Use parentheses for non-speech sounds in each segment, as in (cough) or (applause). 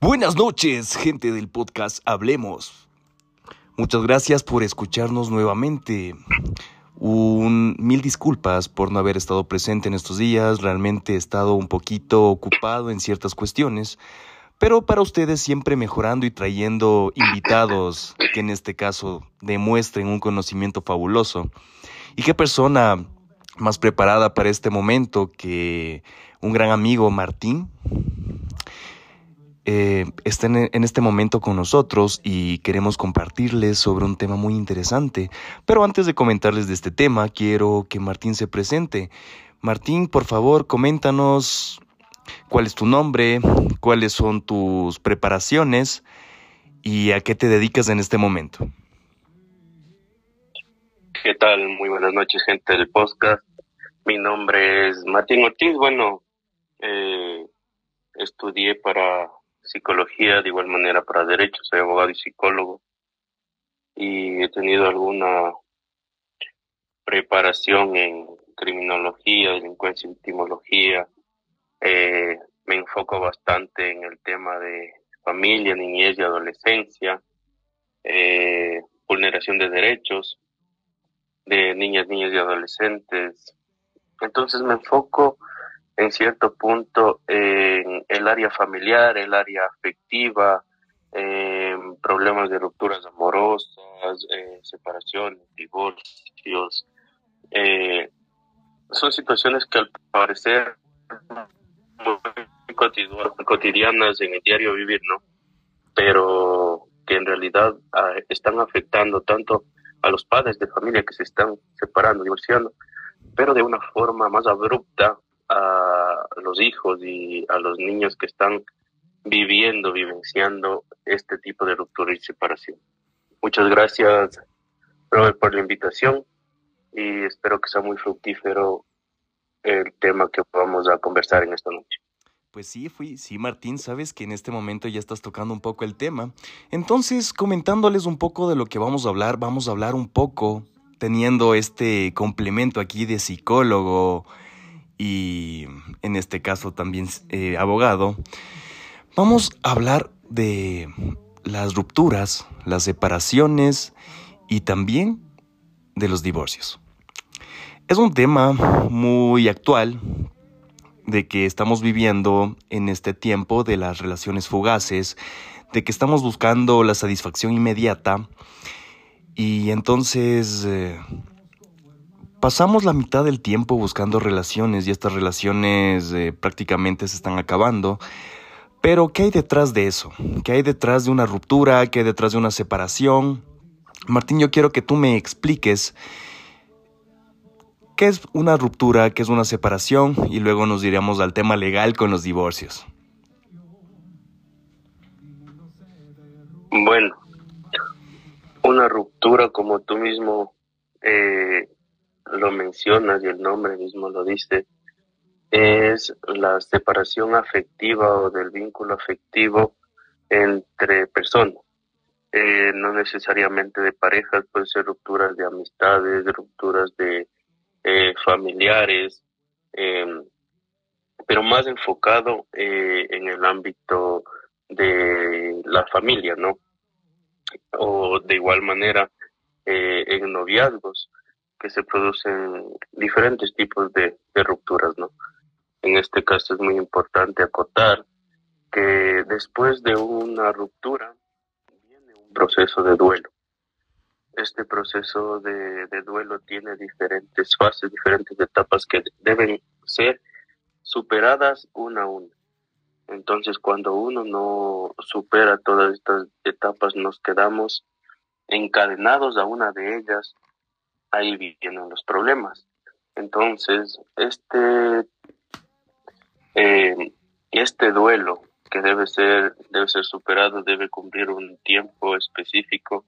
Buenas noches, gente del podcast Hablemos. Muchas gracias por escucharnos nuevamente. Un mil disculpas por no haber estado presente en estos días. Realmente he estado un poquito ocupado en ciertas cuestiones. Pero para ustedes siempre mejorando y trayendo invitados que en este caso demuestren un conocimiento fabuloso. ¿Y qué persona más preparada para este momento que un gran amigo Martín? Eh, está en, en, este momento con nosotros y queremos compartirles sobre un tema muy interesante. Pero antes de comentarles de este tema, quiero que Martín se presente. Martín, por favor, coméntanos cuál es tu nombre, cuáles son tus preparaciones y a qué te dedicas en este momento. ¿Qué tal? Muy buenas noches, gente del podcast. Mi nombre es Martín Ortiz. Bueno, eh, estudié para psicología, de igual manera para derecho, soy abogado y psicólogo. Y he tenido alguna preparación en criminología, delincuencia y victimología, eh, me enfoco bastante en el tema de familia, niñez y adolescencia, eh, vulneración de derechos de niñas, niños y adolescentes. Entonces me enfoco en cierto punto en el área familiar, el área afectiva, en problemas de rupturas amorosas, eh, separaciones, divorcios. Eh, son situaciones que al parecer cotidianas en el diario vivir, ¿no? Pero que en realidad ah, están afectando tanto a los padres de familia que se están separando, divorciando, pero de una forma más abrupta a los hijos y a los niños que están viviendo, vivenciando este tipo de ruptura y separación. Muchas gracias, Robert, por la invitación y espero que sea muy fructífero el tema que vamos a conversar en esta noche. Pues sí, fui, sí, Martín, sabes que en este momento ya estás tocando un poco el tema. Entonces, comentándoles un poco de lo que vamos a hablar, vamos a hablar un poco, teniendo este complemento aquí de psicólogo y en este caso también eh, abogado, vamos a hablar de las rupturas, las separaciones y también de los divorcios. Es un tema muy actual de que estamos viviendo en este tiempo de las relaciones fugaces, de que estamos buscando la satisfacción inmediata y entonces eh, pasamos la mitad del tiempo buscando relaciones y estas relaciones eh, prácticamente se están acabando. Pero ¿qué hay detrás de eso? ¿Qué hay detrás de una ruptura? ¿Qué hay detrás de una separación? Martín, yo quiero que tú me expliques ¿Qué es una ruptura? ¿Qué es una separación? Y luego nos diremos al tema legal con los divorcios. Bueno, una ruptura, como tú mismo eh, lo mencionas y el nombre mismo lo dice, es la separación afectiva o del vínculo afectivo entre personas. Eh, no necesariamente de parejas, puede ser rupturas de amistades, rupturas de eh, familiares, em, pero más enfocado eh, en el ámbito de la familia, ¿no? O de igual manera en noviazgos que se producen diferentes tipos de, de rupturas, ¿no? En este caso es muy importante acotar que después de una ruptura viene un proceso de duelo este proceso de, duelo tiene diferentes fases, diferentes etapas que deben ser superadas una a una. Entonces, cuando uno no supera todas estas etapas, nos quedamos encadenados a una de ellas, ahí vienen los problemas. Entonces, este, eh, este duelo que debe ser, debe ser superado, debe cumplir un tiempo específico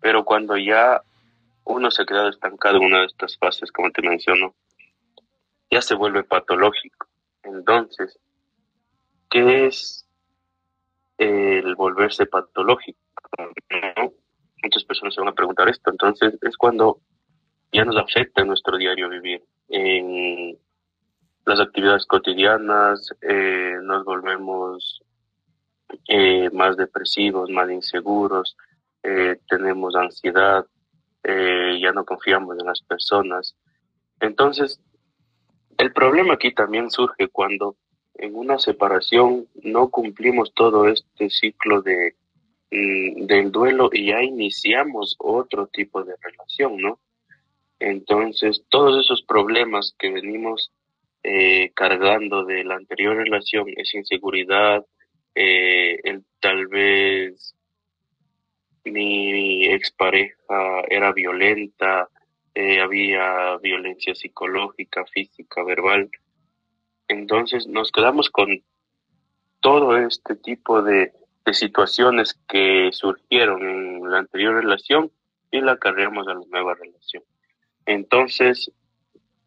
pero cuando ya uno se ha quedado estancado en una de estas fases, como te menciono, ya se vuelve patológico. Entonces, ¿qué es el volverse patológico? Muchas personas se van a preguntar esto. Entonces, es cuando ya nos afecta nuestro diario vivir, en las actividades cotidianas, eh, nos volvemos eh, más depresivos, más inseguros, eh, tenemos ansiedad, ya no confiamos en las personas. Entonces, el problema aquí también surge cuando en una separación no cumplimos todo este ciclo de mm, del duelo y ya iniciamos otro tipo de relación, ¿no? Entonces, todos esos problemas que venimos eh, cargando de la anterior relación, esa inseguridad, eh, el, tal vez mi expareja era violenta, eh, había violencia psicológica, física, verbal. Entonces nos quedamos con todo este tipo de, de situaciones que surgieron en la anterior relación y la cargamos a la nueva relación. Entonces,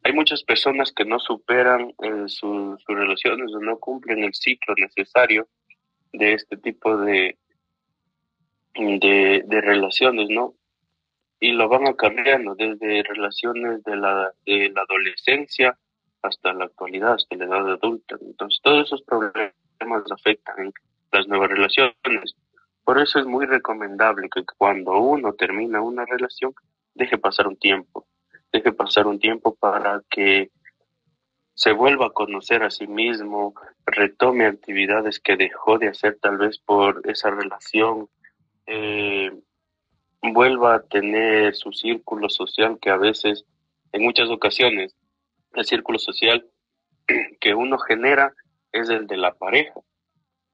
hay muchas personas que no superan eh, sus relaciones o no cumplen el ciclo necesario de este tipo de, de, relaciones, ¿no? Y lo van cambiando desde relaciones de la, de la adolescencia hasta la actualidad, hasta la edad adulta. Entonces, todos esos problemas afectan las nuevas relaciones. Por eso es muy recomendable que cuando uno termina una relación, deje pasar un tiempo deje pasar un tiempo para que se vuelva a conocer a sí mismo, retome actividades que dejó de hacer tal vez por esa relación, eh, vuelva a tener su círculo social que a veces, en muchas ocasiones, el círculo social (clears throat) que uno genera es el de la pareja.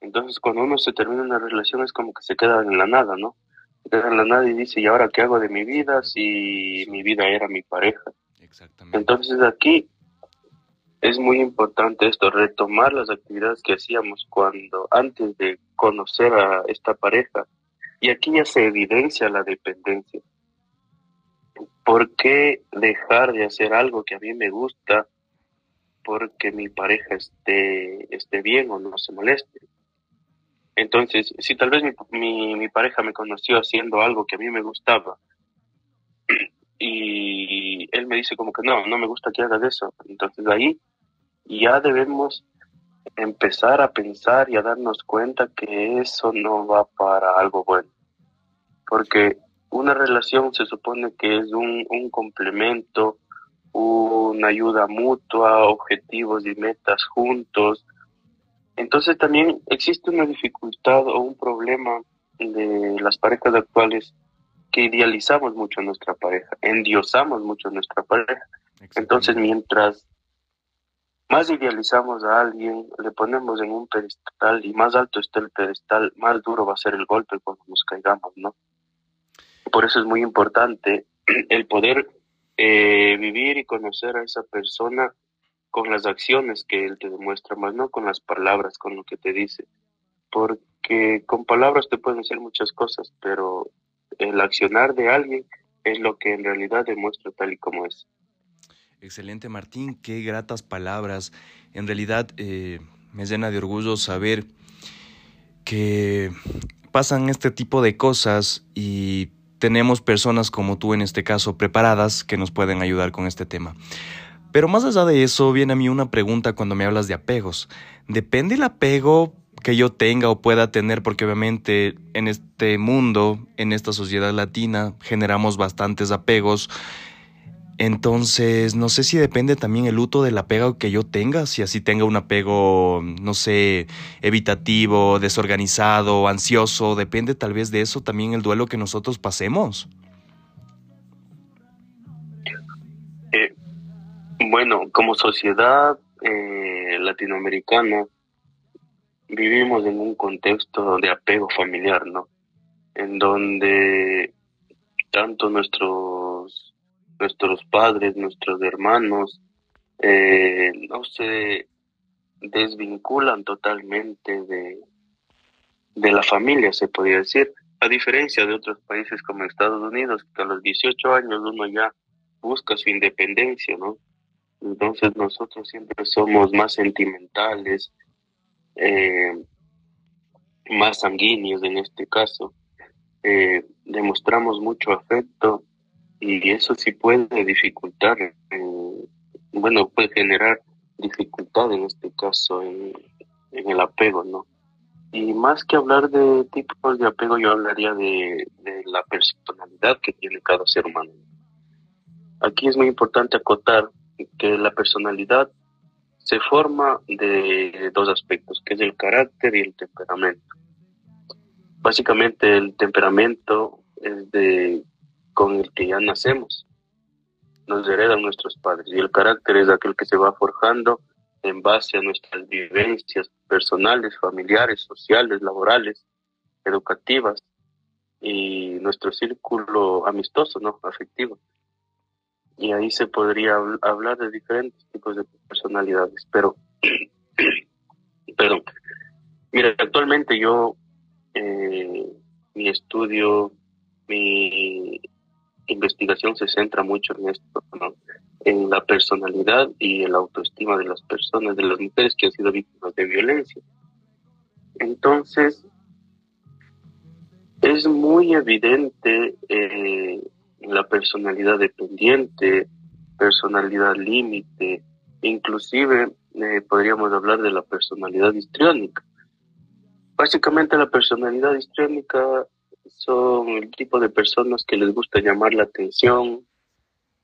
Entonces, cuando uno se termina una relación es como que se queda en la nada, ¿no? De la nada y dice, ¿y ahora qué hago de mi vida si mi vida era mi pareja? Exactamente. Entonces aquí es muy importante esto, retomar las actividades que hacíamos cuando, antes de conocer a esta pareja. Y aquí ya se evidencia la dependencia. ¿Por qué dejar de hacer algo que a mí me gusta porque mi pareja esté, esté bien o no se moleste? Entonces, si tal vez mi, pareja me conoció haciendo algo que a mí me gustaba (clears throat) y él me dice como que no, no me gusta que hagas eso, entonces ahí ya debemos empezar a pensar y a darnos cuenta que eso no va para algo bueno. Porque una relación se supone que es un complemento, una ayuda mutua, objetivos y metas juntos, entonces también existe una dificultad o un problema de las parejas actuales que idealizamos mucho a nuestra pareja, endiosamos mucho a nuestra pareja. Entonces mientras más idealizamos a alguien, le ponemos en un pedestal y más alto está el pedestal, más duro va a ser el golpe cuando nos caigamos, ¿no? Por eso es muy importante el poder eh, vivir y conocer a esa persona con las acciones que Él te demuestra, más no con las palabras, con lo que te dice. Porque con palabras te pueden decir muchas cosas, pero el accionar de alguien es lo que en realidad demuestra tal y como es. Excelente, Martín, qué gratas palabras. En realidad eh, me llena de orgullo saber que pasan este tipo de cosas y tenemos personas como tú en este caso preparadas que nos pueden ayudar con este tema. Pero más allá de eso, viene a mí una pregunta cuando me hablas de apegos. ¿Depende el apego que yo tenga o pueda tener? Porque obviamente en este mundo, en esta sociedad latina, generamos bastantes apegos. Entonces, no sé si depende también el luto del apego que yo tenga, si así tenga un apego, no sé, evitativo, desorganizado, ansioso, depende tal vez de eso también el duelo que nosotros pasemos. Bueno, como sociedad eh, latinoamericana vivimos en un contexto de apego familiar, ¿no? En donde tanto nuestros nuestros padres, nuestros hermanos, eh, no se desvinculan totalmente de, de la familia, se podría decir, a diferencia de otros países como Estados Unidos, que a los 18 años uno ya busca su independencia, ¿no? Entonces nosotros siempre somos más sentimentales, eh, más sanguíneos en este caso. Eh, demostramos mucho afecto y eso sí puede dificultar, bueno, puede generar dificultad en este caso en, el apego, ¿no? Y más que hablar de tipos de apego, yo hablaría de, la personalidad que tiene cada ser humano. Aquí es muy importante acotar que la personalidad se forma de dos aspectos, que es el carácter y el temperamento. Básicamente el temperamento es de con el que ya nacemos, nos heredan nuestros padres y el carácter es aquel que se va forjando en base a nuestras vivencias personales, familiares, sociales, laborales, educativas y nuestro círculo amistoso, ¿no? Afectivo. Y ahí se podría hablar de diferentes tipos de personalidades, pero, (clears throat) perdón, mira, actualmente yo, eh, mi estudio, mi investigación se centra mucho en esto, ¿no? en la personalidad y en la autoestima de las personas, de las mujeres que han sido víctimas de violencia. Entonces, es muy evidente eh, la personalidad dependiente, personalidad límite, inclusive eh, podríamos hablar de la personalidad histriónica. Básicamente la personalidad histriónica son el tipo de personas que les gusta llamar la atención,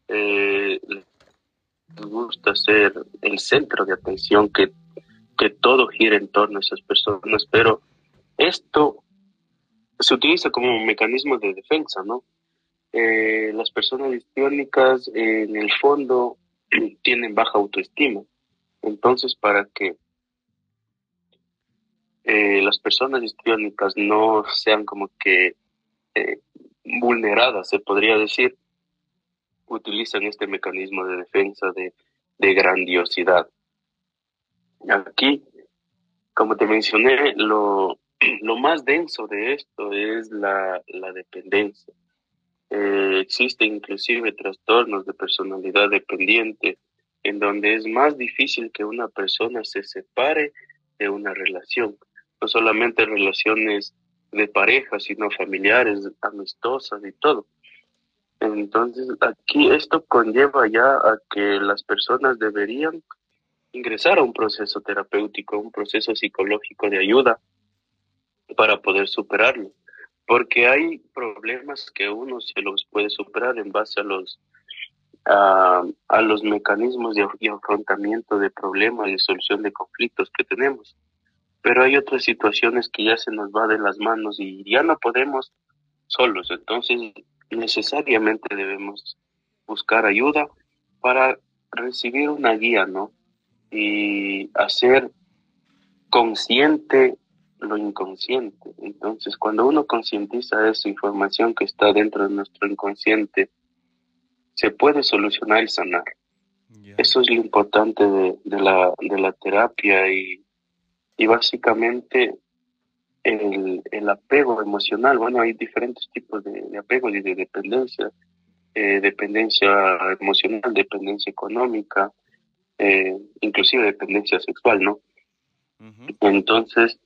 eh, les gusta ser el centro de atención, que, que todo gira en torno a esas personas, pero esto se utiliza como un mecanismo de defensa, ¿no? Eh, las personas histriónicas en el fondo tienen baja autoestima. Entonces, para que eh, las personas histriónicas no sean como que eh, vulneradas, se podría decir, utilizan este mecanismo de defensa de, grandiosidad. Aquí, como te mencioné, lo, (clears throat) lo más denso de esto es la, dependencia. Eh, existen inclusive trastornos de personalidad dependiente en donde es más difícil que una persona se separe de una relación. No solamente relaciones de pareja, sino familiares, amistosas y todo. Entonces, aquí esto conlleva ya a que las personas deberían ingresar a un proceso terapéutico, un proceso psicológico de ayuda para poder superarlo. Porque hay problemas que uno se los puede superar en base a los, a, los mecanismos de, afrontamiento de problemas y solución de conflictos que tenemos. Pero hay otras situaciones que ya se nos va de las manos y ya no podemos solos. Entonces, necesariamente debemos buscar ayuda para recibir una guía, ¿no? Y hacer consciente lo inconsciente. Entonces, cuando uno concientiza esa información que está dentro de nuestro inconsciente, se puede solucionar y sanar. Eso es lo importante de, la, de la terapia y, y básicamente el, apego emocional, bueno, hay diferentes tipos de, apego y de dependencia, eh, dependencia emocional, dependencia económica, eh, inclusive dependencia sexual, ¿no? Entonces,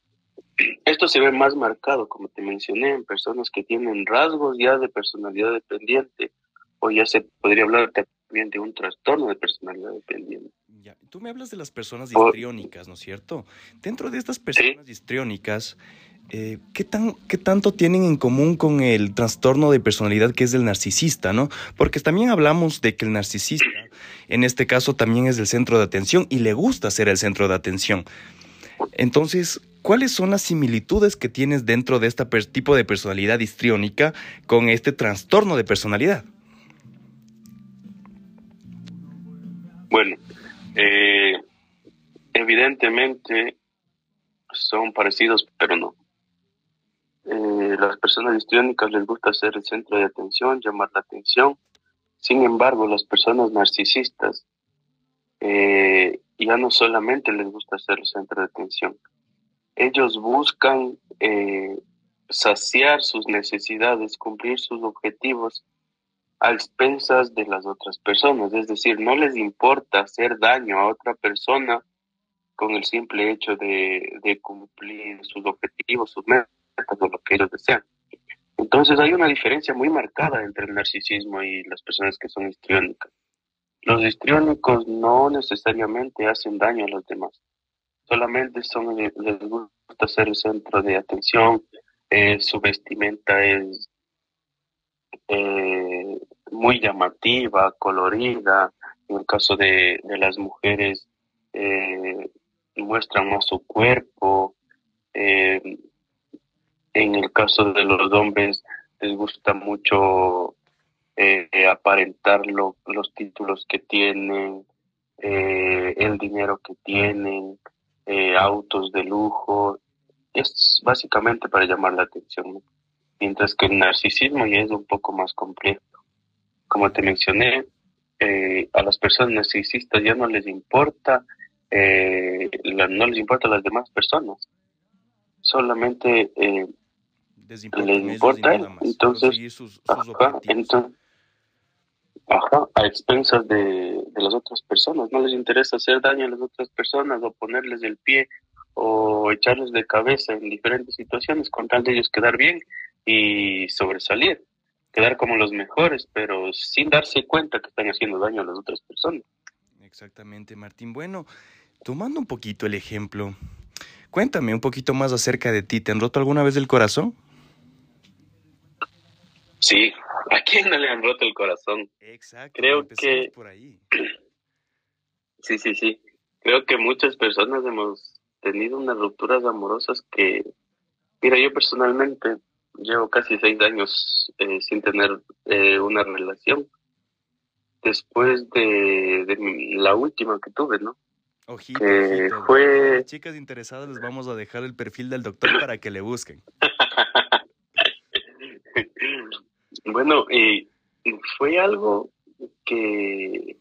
esto se ve más marcado, como te mencioné, en personas que tienen rasgos ya de personalidad dependiente, o ya se podría hablar también de un trastorno de personalidad dependiente. Ya. Tú me hablas de las personas histriónicas, ¿no es cierto? Dentro de estas personas histriónicas, eh, ¿qué, tan, ¿qué tanto tienen en común con el trastorno de personalidad que es el narcisista, no? Porque también hablamos de que el narcisista, en este caso, también es el centro de atención y le gusta ser el centro de atención. Entonces, ¿cuáles son las similitudes que tienes dentro de este tipo de personalidad histriónica con este trastorno de personalidad? Bueno, eh, evidentemente son parecidos, pero no. Eh, las personas histriónicas les gusta ser el centro de atención, llamar la atención. Sin embargo, las personas narcisistas eh, ya no solamente les gusta ser el centro de atención, ellos buscan eh, saciar sus necesidades, cumplir sus objetivos a expensas de las otras personas. Es decir, no les importa hacer daño a otra persona con el simple hecho de, cumplir sus objetivos, sus metas lo que ellos desean. Entonces hay una diferencia muy marcada entre el narcisismo y las personas que son histriónicas. Los histriónicos no necesariamente hacen daño a los demás, solamente son, les gusta gusta ser el centro de atención, eh, su vestimenta es eh, muy llamativa, colorida. En el caso de, las mujeres, eh, muestran más su cuerpo. en el caso de los hombres, les gusta mucho aparentar los títulos que tienen, el dinero que tienen, autos de lujo, es básicamente para llamar la atención, mientras que el narcisismo ya es un poco más complejo. Como te mencioné, eh, a las personas narcisistas ya no les importa, eh, no les importa a las demás personas, solamente eh, les importa él. Entonces, ajá, a expensas de, de las otras personas, no les interesa hacer daño a las otras personas o ponerles el pie o echarlos de cabeza en diferentes situaciones con tal de ellos quedar bien y sobresalir, quedar como los mejores, pero sin darse cuenta que están haciendo daño a las otras personas. Exactamente, Martín. Bueno, tomando un poquito el ejemplo, cuéntame un poquito más acerca de ti. ¿Te han roto alguna vez el corazón? Sí, (laughs) ¿a quién no le han roto el corazón? Exacto. Creo que por ahí. (clears throat) Sí, sí, sí. Creo que muchas personas hemos tenido unas rupturas amorosas que, mira, yo personalmente llevo casi seis años eh, sin tener eh, una relación. Después de, la última que tuve, ¿no? Ojito, Fue... chicas interesadas les vamos a dejar el perfil del doctor para que le busquen. (laughs) bueno, y fue algo que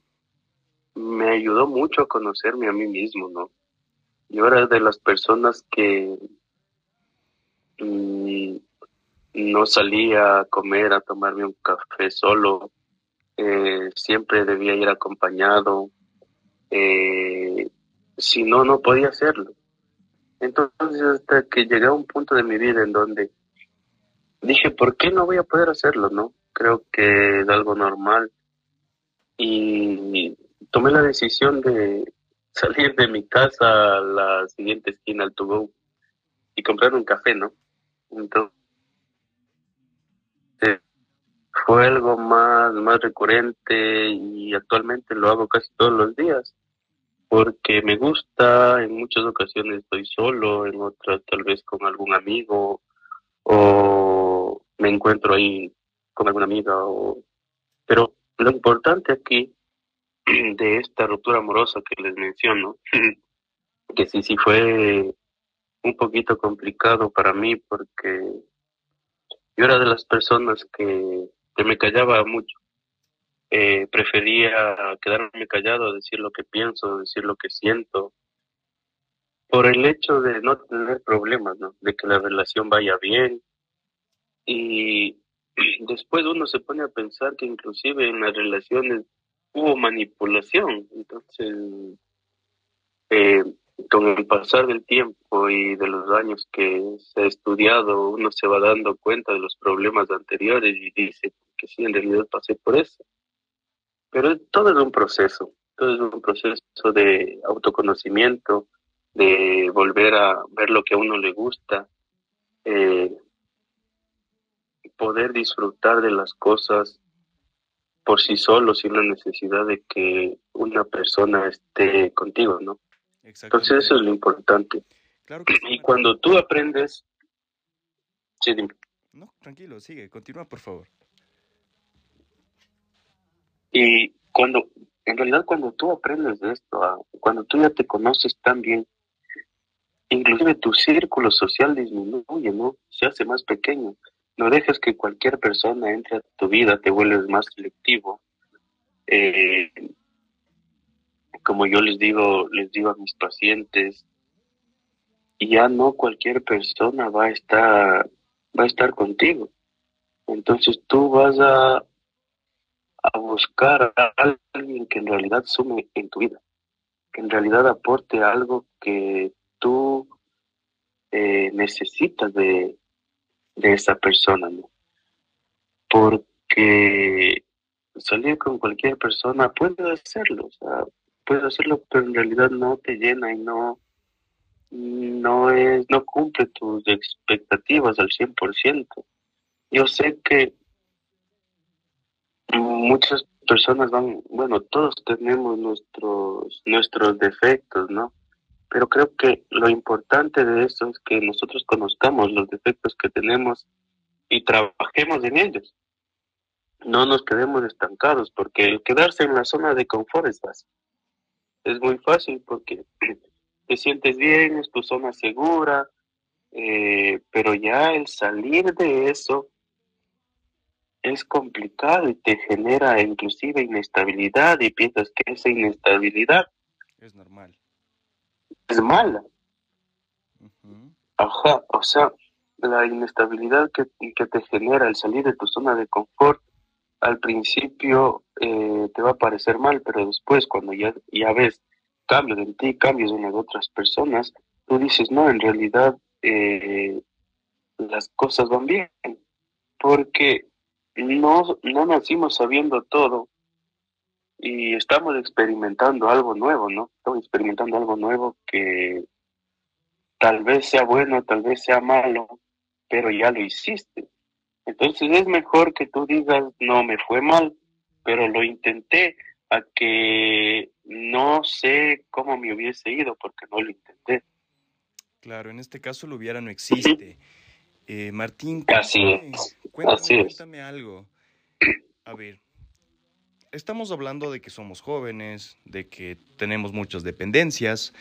me ayudó mucho a conocerme a mí mismo, ¿no? Yo era de las personas que mm, no salía a comer, a tomarme un café solo. Eh, siempre debía ir acompañado. Eh, si no, no podía hacerlo. Entonces, hasta que llegué a un punto de mi vida en donde dije, ¿por qué no voy a poder hacerlo? No, creo que es algo normal. Y tomé la decisión de, (laughs) salir de mi casa a la siguiente esquina al to y comprar un café, ¿no? Entonces, fue algo más, más recurrente y actualmente lo hago casi todos los días porque me gusta, en muchas ocasiones estoy solo, en otras tal vez con algún amigo o me encuentro ahí con alguna amiga o pero lo importante aquí (clears throat) de esta ruptura amorosa que les menciono, (clears throat) que sí, sí fue un poquito complicado para mí porque yo era de las personas que, me callaba mucho. Eh, prefería quedarme callado, decir lo que pienso, decir lo que siento, por el hecho de no tener problemas, ¿no? de que la relación vaya bien. Y (clears throat) después uno se pone a pensar que inclusive en las relaciones hubo manipulación. Entonces, eh, con el pasar del tiempo y de los años que se ha estudiado, uno se va dando cuenta de los problemas anteriores y dice que sí, en realidad pasé por eso. Pero todo es un proceso, todo es un proceso de autoconocimiento, de volver a ver lo que a uno le gusta, eh, poder disfrutar de las cosas por sí solo, sin la necesidad de que una persona esté contigo, ¿no? Entonces eso es lo importante. Claro y cuando tú aprendes... Sí, dime. No, tranquilo, sigue, continúa por favor. Y cuando, en realidad cuando tú aprendes de esto, ah, cuando tú ya te conoces tan bien, inclusive tu círculo social disminuye, ¿no? Se hace más pequeño. No dejes que cualquier persona entre a tu vida, te vuelves más selectivo. Eh, como yo les digo, les digo a mis pacientes, ya no cualquier persona va a estar, va a estar contigo. Entonces tú vas a, a buscar a alguien que en realidad sume en tu vida, que en realidad aporte algo que tú eh, necesitas de, de esa persona, ¿no? Porque salir con cualquier persona puede hacerlo, o sea, puede hacerlo, pero en realidad no te llena y no, no es, no cumple tus expectativas al 100%. Yo sé que muchas personas van, bueno, todos tenemos nuestros, nuestros defectos, ¿no? Pero creo que lo importante de eso es que nosotros conozcamos los defectos que tenemos y trabajemos en ellos. No nos quedemos estancados, porque el quedarse en la zona de confort es fácil. Es muy fácil porque (clears throat) te sientes bien, es tu zona segura, eh, pero ya el salir de eso es complicado y te genera inclusive inestabilidad y piensas que esa inestabilidad es normal. Es mala. Ajá, o sea, la inestabilidad que, que, te genera el salir de tu zona de confort al principio eh, te va a parecer mal, pero después cuando ya, ya ves cambios en ti, cambios en las otras personas, tú dices, no, en realidad eh, las cosas van bien, porque no, no nacimos sabiendo todo y estamos experimentando algo nuevo, ¿no? Estamos experimentando algo nuevo que tal vez sea bueno, tal vez sea malo, pero ya lo hiciste. Entonces es mejor que tú digas, no me fue mal, pero lo intenté, a que no sé cómo me hubiese ido porque no lo intenté. Claro, en este caso lo hubiera no existe. Eh, Martín, cuéntame, cuéntame algo. A ver, estamos hablando de que somos jóvenes, de que tenemos muchas dependencias.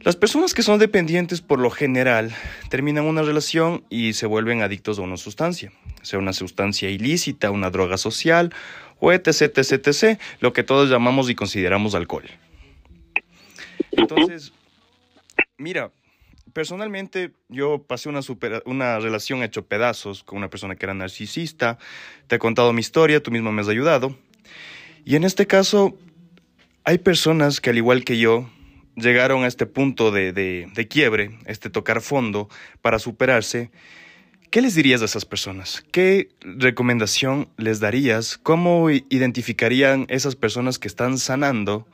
Las personas que son dependientes por lo general terminan una relación y se vuelven adictos a una sustancia, sea una sustancia ilícita, una droga social o etc, etc, etc, lo que todos llamamos y consideramos alcohol. Entonces, mira, personalmente yo pasé una, una relación hecho pedazos con una persona que era narcisista, te he contado mi historia, tú mismo me has ayudado, y en este caso hay personas que al igual que yo, llegaron a este punto de, de, quiebre, este tocar fondo para superarse, ¿qué les dirías a esas personas? ¿Qué recomendación les darías? ¿Cómo identificarían esas personas que están sanando?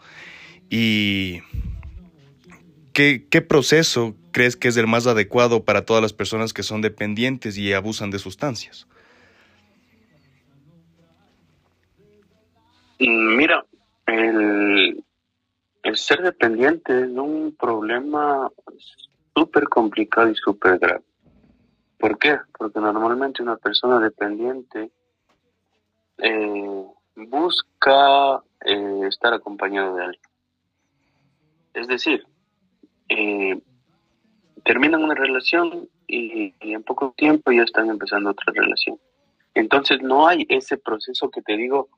¿Y qué, qué proceso crees que es el más adecuado para todas las personas que son dependientes y abusan de sustancias? Mira, el, el ser dependiente es un problema súper complicado y súper grave. ¿Por qué? Porque normalmente una persona dependiente eh, busca eh, estar acompañado de alguien. Es decir, eh, terminan una relación y, en poco tiempo ya están empezando otra relación. Entonces no hay ese proceso que te digo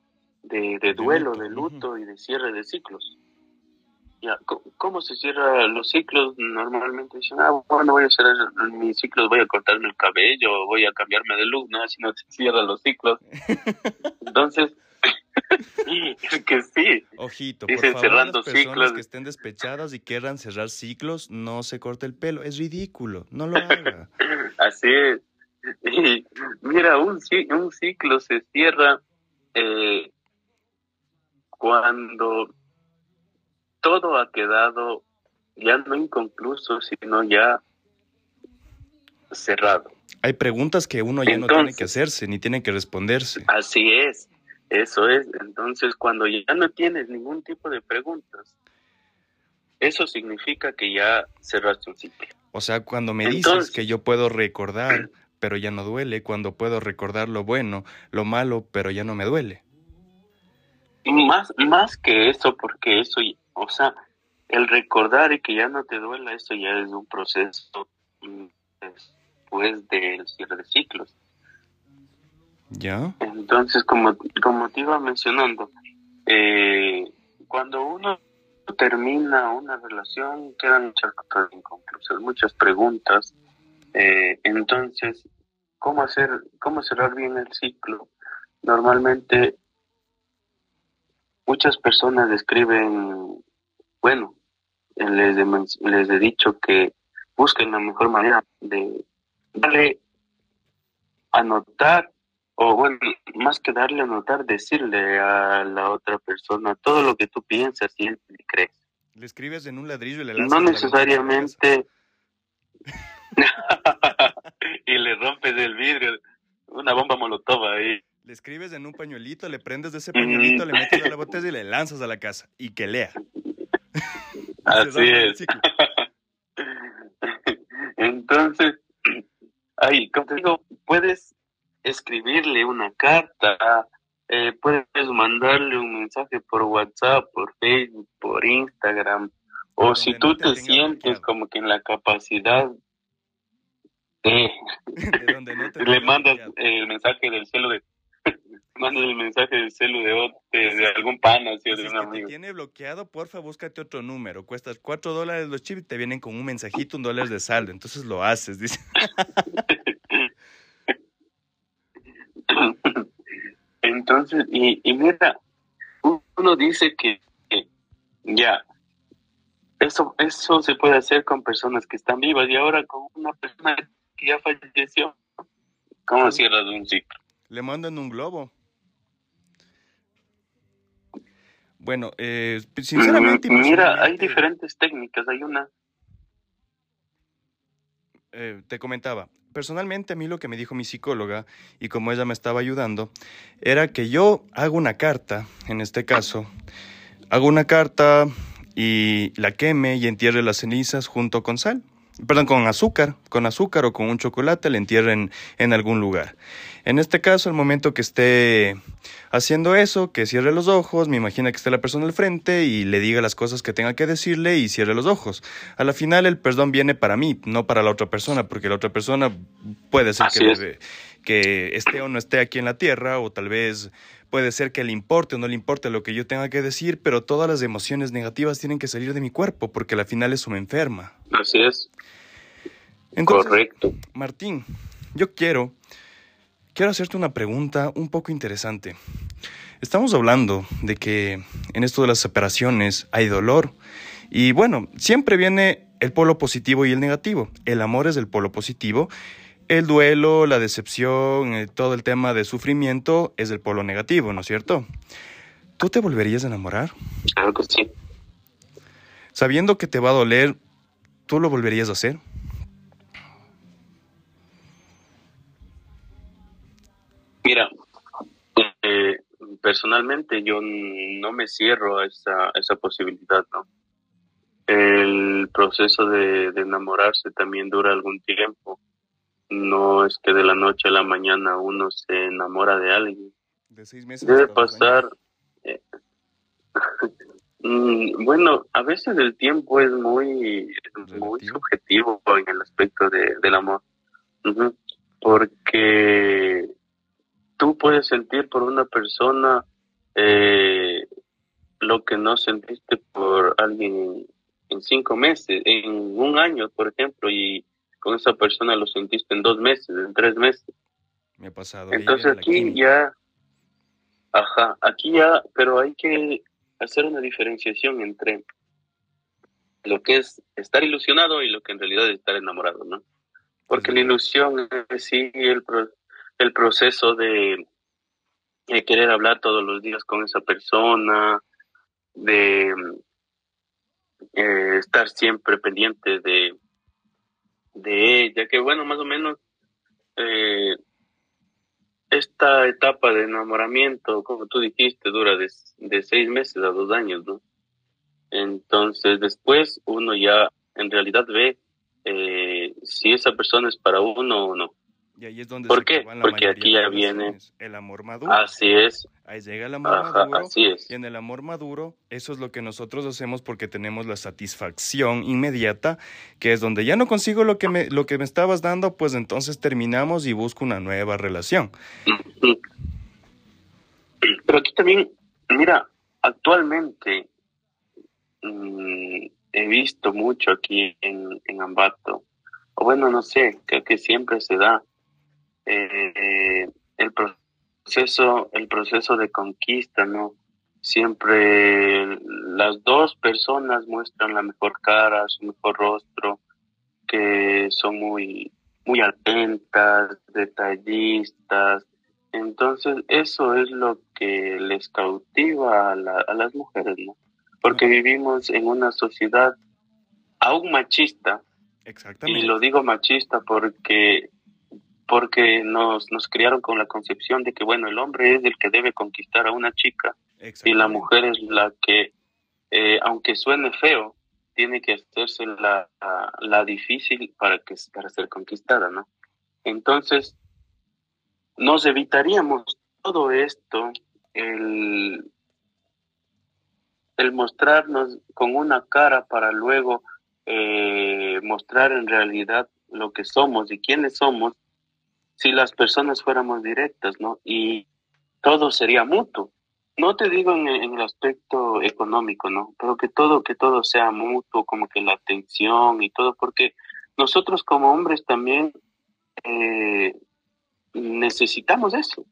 de, de duelo, de luto y de cierre de ciclos. Ya, ¿cómo se cierran los ciclos? Normalmente dicen, ah, bueno, voy a cerrar mis ciclos, voy a cortarme el cabello, voy a cambiarme de look, ¿no? Así no se cierran los ciclos. (laughs) Entonces, (laughs) es que sí. Ojito, por favor, cerrando las personas que estén despechadas y quieran cerrar ciclos, no se corte el pelo. Es ridículo, no lo haga. (laughs) Así es. mira, un, un ciclo se cierra eh, cuando todo ha quedado ya no inconcluso, sino ya cerrado. Hay preguntas que uno ya no tiene que hacerse, ni tiene que responderse. Así es, eso es. Entonces, cuando ya no tienes ningún tipo de preguntas, eso significa que ya cerraste un ciclo. O sea, cuando me dices que yo puedo recordar, pero ya no duele, cuando puedo recordar lo bueno, lo malo, pero ya no me duele. Más, más que eso, porque eso o sea, el recordar y que ya no te duela, eso ya es un proceso mm, después del cierre de ciclos. ¿Ya? Entonces, como, como te iba mencionando, eh, cuando uno termina una relación, quedan muchas cosas inconclusas, muchas preguntas. Eh, entonces, ¿cómo hacer, cómo cerrar bien el ciclo? Normalmente, muchas personas describen bueno, les he, les he dicho que busquen la mejor manera de darle a notar, o bueno, más que darle a notar, decirle a la otra persona todo lo que tú piensas, y y crees. Le escribes en un ladrillo y le lanzas. No necesariamente. (laughs) (laughs) y le rompes el vidrio. Una bomba molotov ahí. Le escribes en un pañuelito, le prendes de ese pañuelito, le metes a la botella y le lanzas a la casa. Y que lea. (laughs) Así es. (laughs) Entonces, ahí, como te digo, puedes escribirle una carta, eh, puedes mandarle un mensaje por WhatsApp, por Facebook, por Instagram, o si tú te, sientes como que en la capacidad de, (laughs) le mandas el mensaje del cielo de mandas el mensaje del celu de, de, algún pana o de un amigo. te tiene bloqueado, porfa, búscate otro número. Cuestas cuatro dólares los chips y te vienen con un mensajito, un dólar de saldo. Entonces lo haces, dice. (laughs) Entonces, y, y mira, uno dice que, ya, eso, eso se puede hacer con personas que están vivas y ahora con una persona que ya falleció, ¿cómo cierras un ciclo? Le mandan un globo. Bueno, eh, sinceramente... Mira, hay diferentes técnicas. Hay una... Eh, te comentaba, personalmente a mí lo que me dijo mi psicóloga, y como ella me estaba ayudando, era que yo hago una carta, en este caso, hago una carta y la queme y entierre las cenizas junto con sal perdón, con azúcar, con azúcar o con un chocolate, le entierren en algún lugar. En este caso, el momento que esté haciendo eso, que cierre los ojos, me imagina que esté la persona al frente y le diga las cosas que tenga que decirle y cierre los ojos. A la final el perdón viene para mí, no para la otra persona, porque la otra persona puede ser que, que esté o no esté aquí en la tierra o tal vez puede ser que le importe o no le importe lo que yo tenga que decir, pero todas las emociones negativas tienen que salir de mi cuerpo porque la final eso me enferma. Así es. Correcto. Martín, yo quiero, quiero hacerte una pregunta un poco interesante. Estamos hablando de que en esto de las separaciones hay dolor y bueno, siempre viene el polo positivo y el negativo. El amor es el polo positivo, el duelo, la decepción, eh, todo el tema de sufrimiento es el polo negativo, ¿no es cierto? ¿Tú te volverías a enamorar? Claro que sí. Sabiendo que te va a doler, ¿tú lo volverías a hacer? Mira, eh, personalmente yo no me cierro a esa, esa posibilidad, ¿no? El proceso de, enamorarse también dura algún tiempo. No es que de la noche a la mañana uno se enamora de alguien. De seis meses. Debe pasar. Eh, (laughs) mm, bueno, a veces el tiempo es muy, muy subjetivo en el aspecto de, del amor. Porque tú puedes sentir por una persona eh, lo que no sentiste por alguien en cinco meses, en un año, por ejemplo, y con esa persona lo sentiste en dos meses, en tres meses. Me ha pasado. Entonces aquí ya, ajá, aquí ya, pero hay que hacer una diferenciación entre lo que es estar ilusionado y lo que en realidad es estar enamorado, ¿no? Porque la ilusión es sí el, el proceso de, querer hablar todos los días con esa persona, de eh, estar siempre pendiente de, de ella, que bueno, más o menos eh, esta etapa de enamoramiento, como tú dijiste, dura de, de seis meses a dos años, ¿no? Entonces después uno ya en realidad ve eh, si esa persona es para uno o no. Y ahí es donde ¿Por qué? Porque aquí ya viene el amor maduro. Así es. Ahí llega el amor maduro. Así es. Y en el amor maduro, eso es lo que nosotros hacemos porque tenemos la satisfacción inmediata, que es donde ya no consigo lo que me, lo que me estabas dando, pues entonces terminamos y busco una nueva relación. Pero aquí también, mira, actualmente mm, he visto mucho aquí en, en Ambato, o bueno, no sé, creo que siempre se da eh, el proceso, el proceso de conquista, ¿no? Siempre las dos personas muestran la mejor cara, su mejor rostro, que son muy, muy atentas, detallistas. Entonces, eso es lo que les cautiva a, las mujeres, ¿no? porque vivimos en una sociedad aún machista. Exactamente. Y lo digo machista porque porque nos, nos criaron con la concepción de que, bueno, el hombre es el que debe conquistar a una chica y la mujer es la que, eh, aunque suene feo, tiene que hacerse la, la, difícil para, que, para ser conquistada, ¿no? Entonces, nos evitaríamos todo esto, el, el mostrarnos con una cara para luego eh, mostrar en realidad lo que somos y quiénes somos si las personas fuéramos directas, ¿no? Y todo sería mutuo. No te digo en, el aspecto económico, ¿no? Pero que todo, que todo sea mutuo, como que la atención y todo, porque nosotros como hombres también eh, necesitamos eso.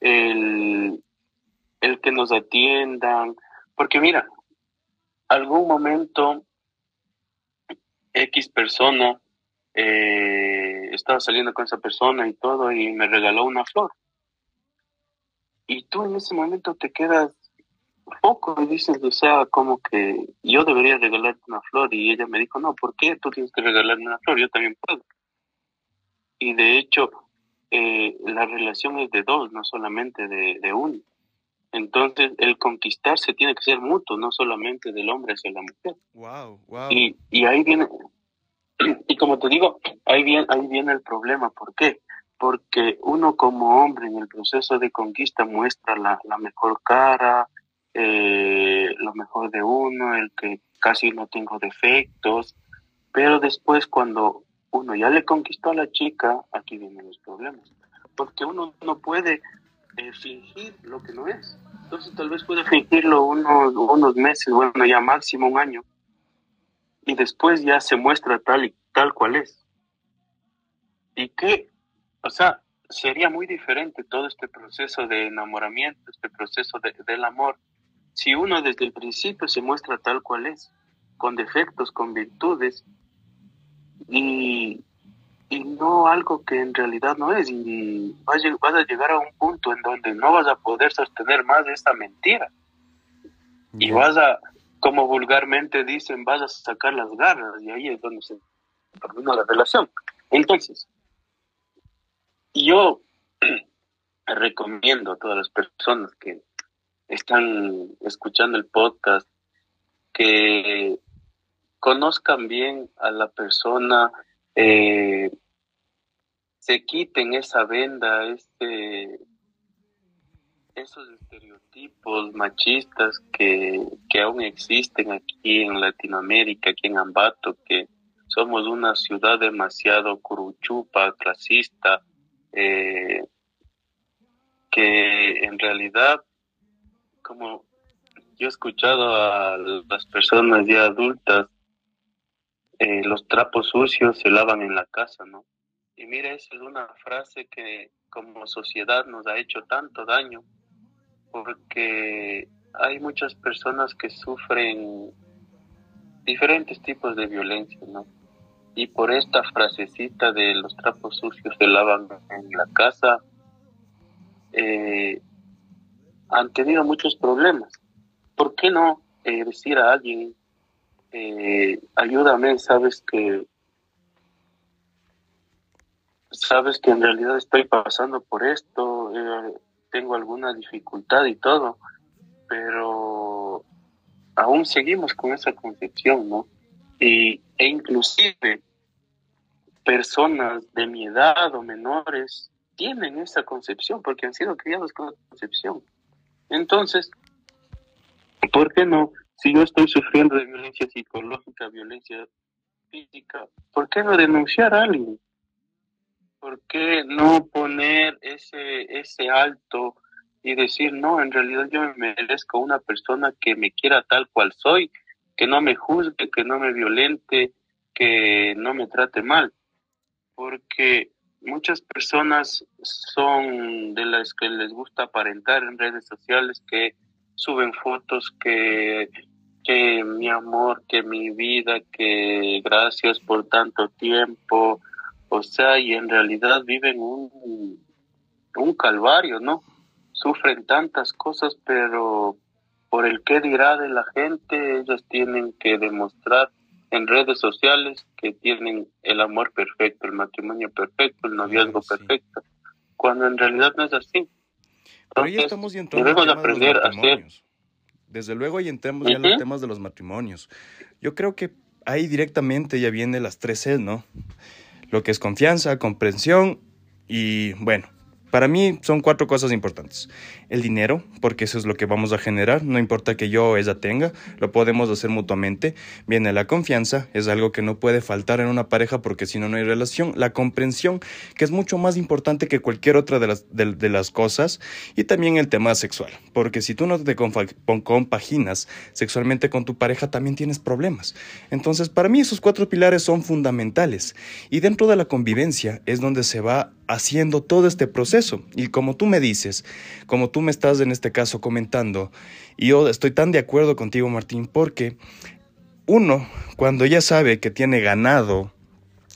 El, el que nos atiendan, porque mira, algún momento X persona eh, estaba saliendo con esa persona y todo y me regaló una flor. Y tú en ese momento te quedas poco y dices, o sea, como que yo debería regalarte una flor y ella me dijo, no, ¿por qué tú tienes que regalarme una flor? Yo también puedo. Y de hecho, eh, la relación es de dos, no solamente de, de uno. Entonces, el conquistarse tiene que ser mutuo, no solamente del hombre hacia la mujer. Wow, wow. Y, y ahí viene, (clears throat) y como te digo, ahí viene, ahí viene el problema. ¿Por qué? Porque uno como hombre en el proceso de conquista muestra la, mejor cara, eh, lo mejor de uno, el que casi no tengo defectos, pero después cuando uno ya le conquistó a la chica, aquí vienen los problemas. Porque uno no puede eh, fingir lo que no es. Entonces tal vez puede fingirlo unos, unos meses, bueno, ya máximo un año, y después ya se muestra tal y tal cual es. Y que, o sea, sería muy diferente todo este proceso de enamoramiento, este proceso de, del amor, si uno desde el principio se muestra tal cual es, con defectos, con virtudes, y, y no algo que en realidad no es, y vas a, vas a llegar a un punto en donde no vas a poder sostener más esta mentira. Y vas a, como vulgarmente dicen, vas a sacar las garras y ahí es donde se termina la relación. Entonces, yo (clears throat) recomiendo a todas las personas que están escuchando el podcast que conozcan bien a la persona, eh, se quiten esa venda, este, esos estereotipos machistas que, aún existen aquí en Latinoamérica, aquí en Ambato, que somos una ciudad demasiado curuchupa, clasista, eh, que en realidad, como yo he escuchado a las personas ya adultas, eh, los trapos sucios se lavan en la casa, ¿no? Y mira, esa es una frase que como sociedad nos ha hecho tanto daño porque hay muchas personas que sufren diferentes tipos de violencia, ¿no? Y por esta frasecita de los trapos sucios se lavan en la casa, eh, han tenido muchos problemas. ¿Por qué no eh, decir a alguien, eh, ayúdame, sabes que sabes que en realidad estoy pasando por esto, tengo alguna dificultad y todo, pero aún seguimos con esa concepción, ¿no? Y, e inclusive personas de mi edad o menores tienen esa concepción porque han sido criados con esa concepción. Entonces, ¿por qué no? Si yo estoy sufriendo de violencia psicológica, violencia física, ¿por qué no denunciar a alguien? ¿Por qué no poner ese, ese alto y decir, no, en realidad yo me merezco una persona que me quiera tal cual soy, que no me juzgue, que no me violente, que no me trate mal? Porque muchas personas son de las que les gusta aparentar en redes sociales, que suben fotos que que mi amor, que mi vida, que gracias por tanto tiempo, o sea, y en realidad viven un, un calvario, ¿no? Sufren tantas cosas, pero por el qué dirá de la gente, ellos tienen que demostrar en redes sociales que tienen el amor perfecto, el matrimonio perfecto, el noviazgo perfecto, cuando en realidad no es así. Pero ahí estamos debemos aprender a hacer. Desde luego ahí entramos ya en los temas de los matrimonios. Yo creo que ahí directamente ya viene las tres C, ¿no? Lo que es confianza, comprensión y, bueno, para mí son cuatro cosas importantes. El dinero, porque eso es lo que vamos a generar, no importa que yo o ella tenga, lo podemos hacer mutuamente. Viene la confianza, es algo que no puede faltar en una pareja porque si no, no hay relación. La comprensión, que es mucho más importante que cualquier otra de las, cosas. Y también el tema sexual, porque si tú no te compaginas sexualmente con tu pareja, también tienes problemas. Entonces, para mí esos cuatro pilares son fundamentales. Y dentro de la convivencia es donde se va haciendo todo este proceso. Y como tú me dices, como tú me estás en este caso comentando, y yo estoy tan de acuerdo contigo, Martín, porque uno, cuando ya sabe que tiene ganado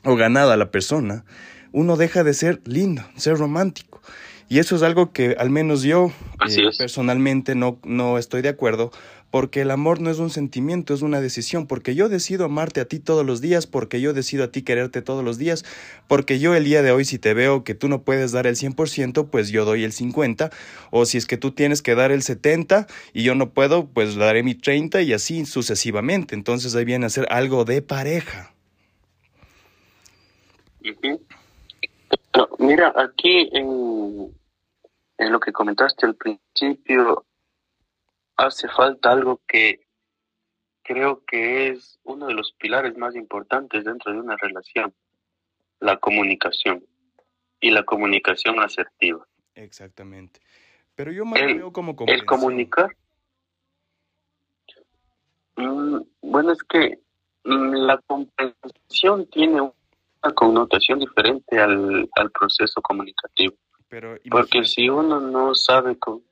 o ganada la persona, uno deja de ser lindo, ser romántico. Y eso es algo que al menos yo eh, personalmente no, no estoy de acuerdo porque el amor no es un sentimiento, es una decisión, porque yo decido amarte a ti todos los días, porque yo decido a ti quererte todos los días, porque yo el día de hoy si te veo que tú no puedes dar el 100%, pues yo doy el 50, o si es que tú tienes que dar el 70 y yo no puedo, pues daré mi 30 y así sucesivamente. Entonces ahí viene a ser algo de pareja. mira, aquí en, en lo que comentaste al principio, hace falta algo que creo que es uno de los pilares más importantes dentro de una relación, la comunicación y la comunicación asertiva. Exactamente. Pero yo me veo como El comunicar. Mm, bueno, es que mm, la comprensión tiene una connotación diferente al, proceso comunicativo. Pero Porque si uno no sabe con,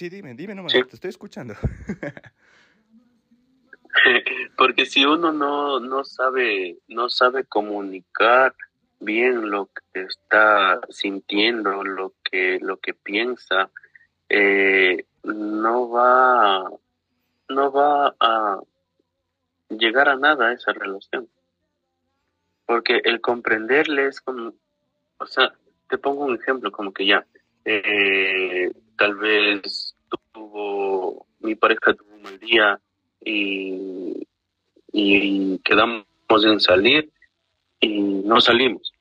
Sí, dime, dime nomás, te estoy escuchando. (laughs) Porque si uno no, no sabe, no sabe comunicar bien lo que está sintiendo, lo que, lo que piensa, eh, no va, no va a llegar a nada esa relación. Porque el comprenderle es como, o sea, te pongo un ejemplo como que ya, eh, tal vez tuvo, mi pareja tuvo un mal día y, y quedamos en salir y no salimos.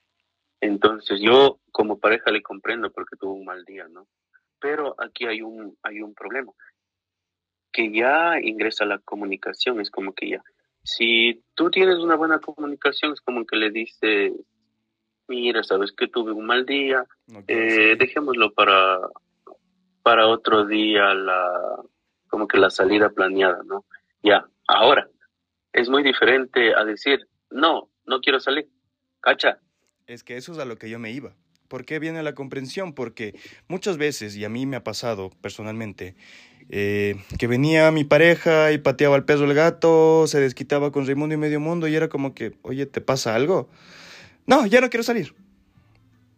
Entonces yo como pareja le comprendo porque tuvo un mal día, ¿no? Pero aquí hay un, hay un problema, que ya ingresa la comunicación, es como que ya, si tú tienes una buena comunicación, es como que le dices, mira, sabes que tuve un mal día, eh, dejémoslo para, para otro día la, como que la salida planeada, ¿no? Ya, ahora, es muy diferente a decir, no, no quiero salir, cacha. Es que eso es a lo que yo me iba. ¿Por qué viene la comprensión? Porque muchas veces, y a mí me ha pasado personalmente, eh, que venía mi pareja y pateaba al peso el gato, se desquitaba con Raimundo y medio mundo y era como que, oye, ¿te pasa algo? No, ya no quiero salir.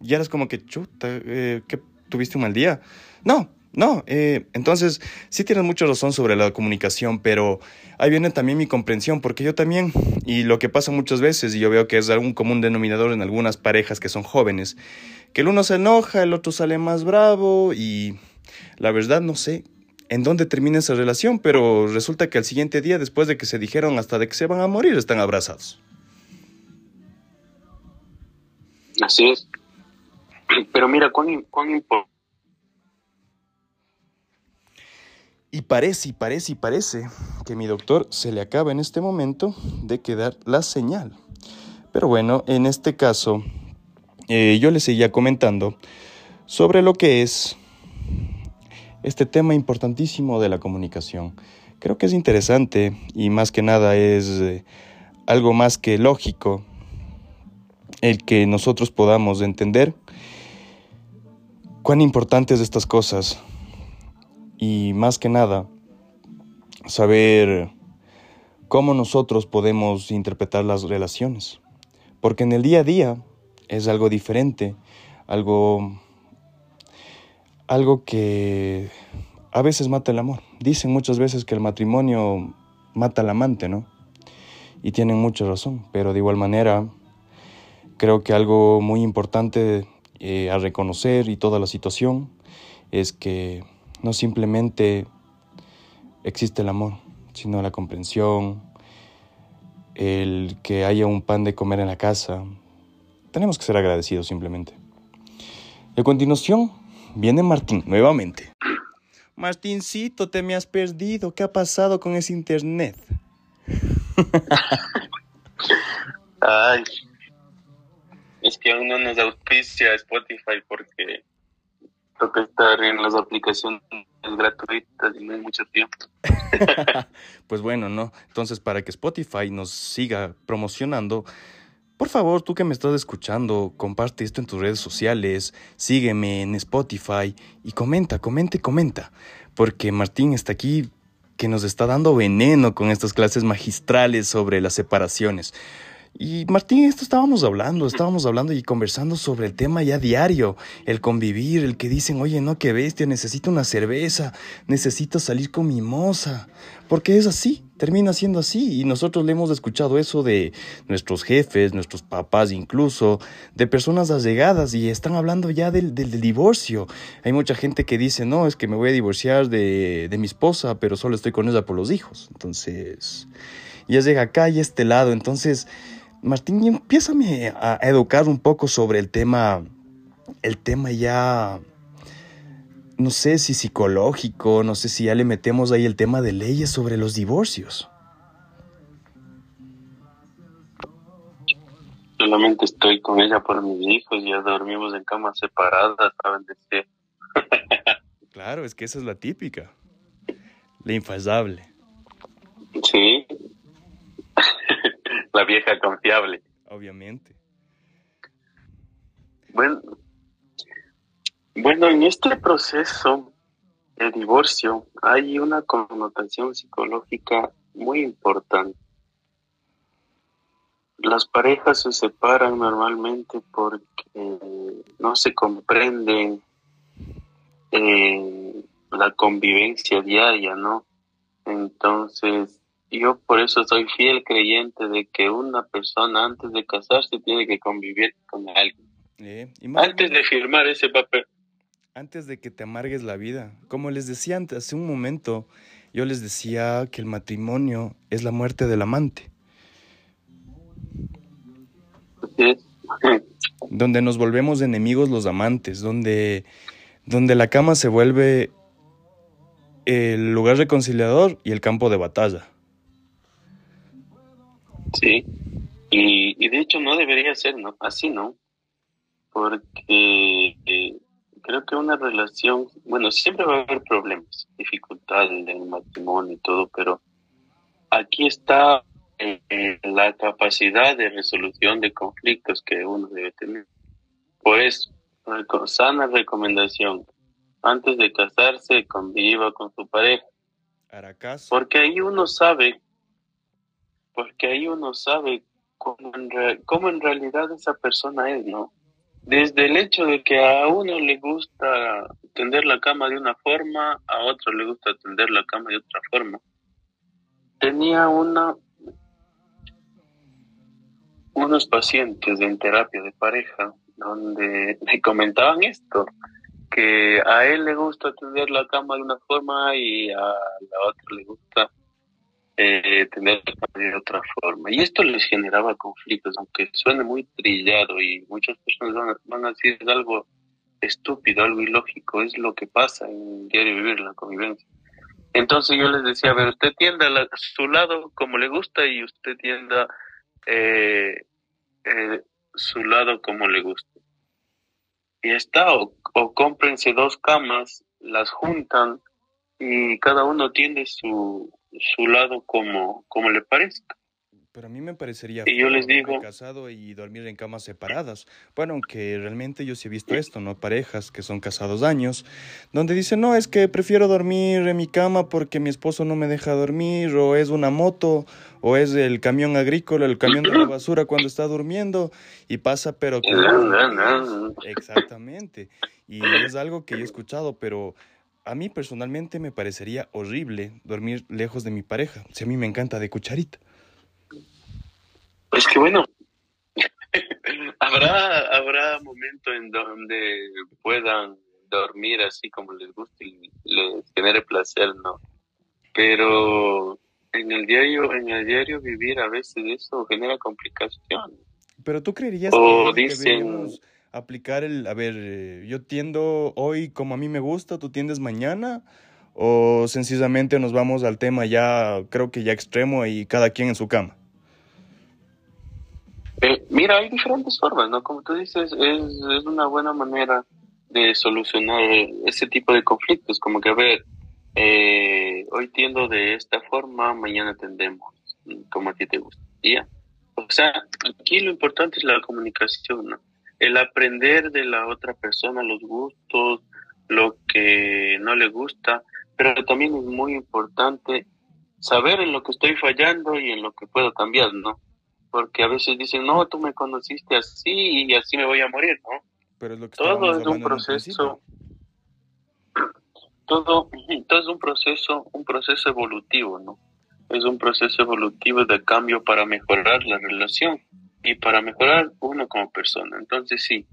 Y eras como que, chuta, eh, ¿qué tuviste un mal día? No, no, eh, entonces sí tienes mucha razón sobre la comunicación, pero ahí viene también mi comprensión, porque yo también, y lo que pasa muchas veces, y yo veo que es algún común denominador en algunas parejas que son jóvenes, que el uno se enoja, el otro sale más bravo, y la verdad no sé en dónde termina esa relación, pero resulta que al siguiente día, después de que se dijeron hasta de que se van a morir, están abrazados. Así es. Pero mira, cuán, cuán importante Y parece, y parece, y parece que mi doctor se le acaba en este momento de quedar la señal. Pero bueno, en este caso, eh, yo le seguía comentando sobre lo que es este tema importantísimo de la comunicación. Creo que es interesante y más que nada es eh, algo más que lógico el que nosotros podamos entender cuán importantes estas cosas y más que nada saber cómo nosotros podemos interpretar las relaciones. Porque en el día a día es algo diferente, algo, algo que a veces mata el amor. Dicen muchas veces que el matrimonio mata al amante, ¿no? Y tienen mucha razón, pero de igual manera creo que algo muy importante eh, a reconocer y toda la situación es que no simplemente existe el amor, sino la comprensión, el que haya un pan de comer en la casa. Tenemos que ser agradecidos simplemente. a continuación viene Martín nuevamente. Martincito, te me has perdido. ¿Qué ha pasado con ese internet? (laughs) Ay, es que aún no nos auspicia Spotify porque toca estar en las aplicaciones gratuitas y no hay mucho tiempo. (laughs) pues bueno, ¿no? Entonces, para que Spotify nos siga promocionando, por favor, tú que me estás escuchando, comparte esto en tus redes sociales, sígueme en Spotify y comenta, comenta comenta, porque Martín está aquí que nos está dando veneno con estas clases magistrales sobre las separaciones. Y Martín, esto estábamos hablando, estábamos hablando y conversando sobre el tema ya diario, el convivir, el que dicen, oye, no, qué bestia, necesito una cerveza, necesito salir con mi moza, porque es así, termina siendo así, y nosotros le hemos escuchado eso de nuestros jefes, nuestros papás incluso, de personas allegadas, y están hablando ya del, del, divorcio. Hay mucha gente que dice, no, es que me voy a divorciar de, de mi esposa, pero solo estoy con ella por los hijos. Entonces, ya llega acá y este lado, entonces Martín, empiézame a educar un poco sobre el tema, el tema ya, no sé si psicológico, no sé si ya le metemos ahí el tema de leyes sobre los divorcios. Solamente estoy con ella por mis hijos, ya dormimos en camas separadas, saben decir. (laughs) claro, es que esa es la típica, la infallable. Sí, la vieja confiable. Obviamente. Bueno, bueno, en este proceso de divorcio hay una connotación psicológica muy importante. Las parejas se separan normalmente porque no se comprenden eh, la convivencia diaria, ¿no? Entonces, yo por eso soy fiel creyente de que una persona antes de casarse tiene que convivir con alguien. Eh, antes de firmar ese papel. Antes de que te amargues la vida. Como les decía antes, hace un momento, yo les decía que el matrimonio es la muerte del amante. (laughs) donde nos volvemos enemigos los amantes, donde, donde la cama se vuelve el lugar reconciliador y el campo de batalla. Sí, y, y de hecho no debería ser ¿no? así, ¿no? Porque eh, creo que una relación, bueno, siempre va a haber problemas, dificultades en el matrimonio y todo, pero aquí está eh, la capacidad de resolución de conflictos que uno debe tener. Por eso, sana recomendación, antes de casarse, conviva con su pareja. Porque ahí uno sabe porque ahí uno sabe cómo en, realidad esa persona es, ¿no? Desde el hecho de que a uno le gusta tender la cama de una forma, a otro le gusta tender la cama de otra forma. Tenía una unos pacientes en terapia de pareja donde me comentaban esto, que a él le gusta tender la cama de una forma y a la otra le gusta eh, tener de otra forma. Y esto les generaba conflictos, aunque suene muy trillado y muchas personas van a, decir algo estúpido, algo ilógico, es lo que pasa en diario vivir, la convivencia. Entonces yo les decía, a ver, usted tienda su lado como le gusta y usted tienda eh, eh, su lado como le gusta. Y está, o, o cómprense dos camas, las juntan y cada uno tiende su, su lado como, como le parezca. Pero a mí me parecería y yo les digo casado y dormir en camas separadas. Bueno, aunque realmente yo sí he visto esto, ¿no? Parejas que son casados años, donde dicen, no, es que prefiero dormir en mi cama porque mi esposo no me deja dormir, o es una moto, o es el camión agrícola, el camión de la basura cuando está durmiendo, y pasa, pero... (laughs) Que... Exactamente. Y es algo que yo he escuchado, pero a mí personalmente me parecería horrible dormir lejos de mi pareja. Si a mí me encanta de cucharita. Es que bueno, (laughs) habrá, habrá momentos en donde puedan dormir así como les guste y les genere placer, ¿no? Pero en el diario, en el diario vivir a veces eso genera complicación. Pero tú creerías que dicen aplicar el, a ver, eh, yo tiendo hoy como a mí me gusta, tú tiendes mañana, o sencillamente nos vamos al tema ya, creo que ya extremo y cada quien en su cama. Eh, mira, hay diferentes formas, ¿no? Como tú dices, es, es una buena manera de solucionar ese tipo de conflictos, como que, a ver, eh, hoy tiendo de esta forma, mañana tendemos como a ti te gusta. ¿ya? O sea, aquí lo importante es la comunicación, ¿no? El aprender de la otra persona, los gustos, lo que no le gusta, pero también es muy importante saber en lo que estoy fallando y en lo que puedo cambiar, ¿no? Porque a veces dicen, no, tú me conociste así y así me voy a morir, ¿no? Pero es lo que todo es un proceso, todo, (clears throat) todo es un proceso, un proceso evolutivo, ¿no? Es un proceso evolutivo de cambio para mejorar la relación y para mejorar uno como persona. Entonces sí,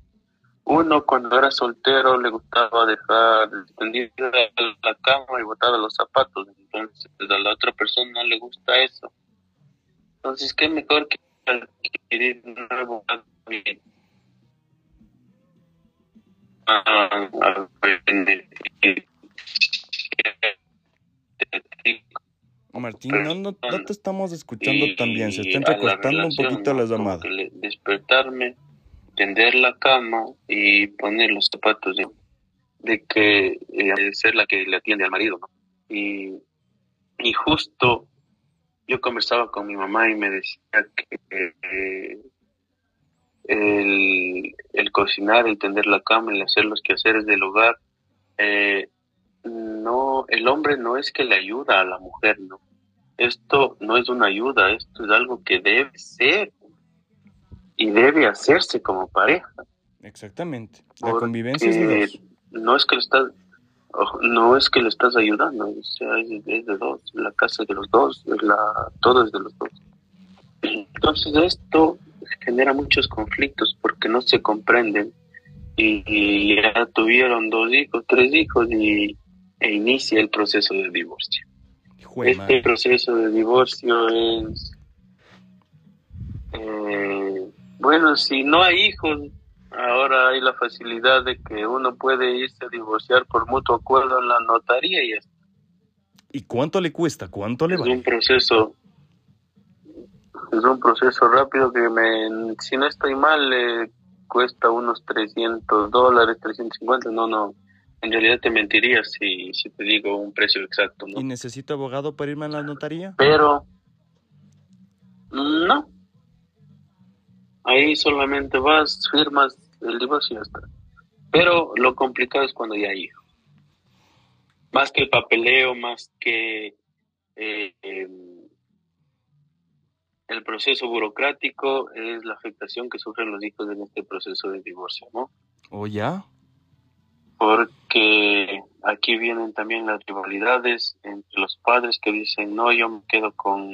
uno cuando era soltero le gustaba dejar tendida la cama y botar los zapatos, entonces a la otra persona no le gusta eso. Entonces, ¿qué mejor que adquirir un nuevo Martín, no, no, te estamos escuchando tan bien, se está entrecortando un poquito las llamadas. Despertarme, tender la cama y poner los zapatos de, que eh, ser la que le atiende al marido, ¿no? Y, y justo yo conversaba con mi mamá y me decía que eh, el, el, cocinar, el tender la cama, el hacer los quehaceres del hogar, eh, no, el hombre no es que le ayuda a la mujer, ¿no? Esto no es una ayuda, esto es algo que debe ser y debe hacerse como pareja. Exactamente. La convivencia es de dos. No es que le estás, no es que le estás ayudando, o sea, es, de dos. La casa es de los dos, la, todo es de los dos. Entonces esto genera muchos conflictos porque no se comprenden y, ya tuvieron dos hijos, tres hijos y, e inicia el proceso de divorcio este proceso de divorcio es, eh, bueno, si no hay hijos, ahora hay la facilidad de que uno puede irse a divorciar por mutuo acuerdo en la notaría y ¿Y cuánto le cuesta? ¿Cuánto le es un proceso es un proceso rápido que me, si no estoy mal, le cuesta unos 300 dólares, 350, no, no, en realidad te mentiría si, si te digo un precio exacto. ¿no? ¿Y necesito abogado para irme a la notaría? Pero, no. Ahí solamente vas, firmas el divorcio y ya está. Pero lo complicado es cuando ya hay hijo. Más que el papeleo, más que eh, em, el proceso burocrático, es la afectación que sufren los hijos en este proceso de divorcio, ¿no? ¿O ya? Porque aquí vienen también las rivalidades entre los padres que dicen, no, yo me quedo con,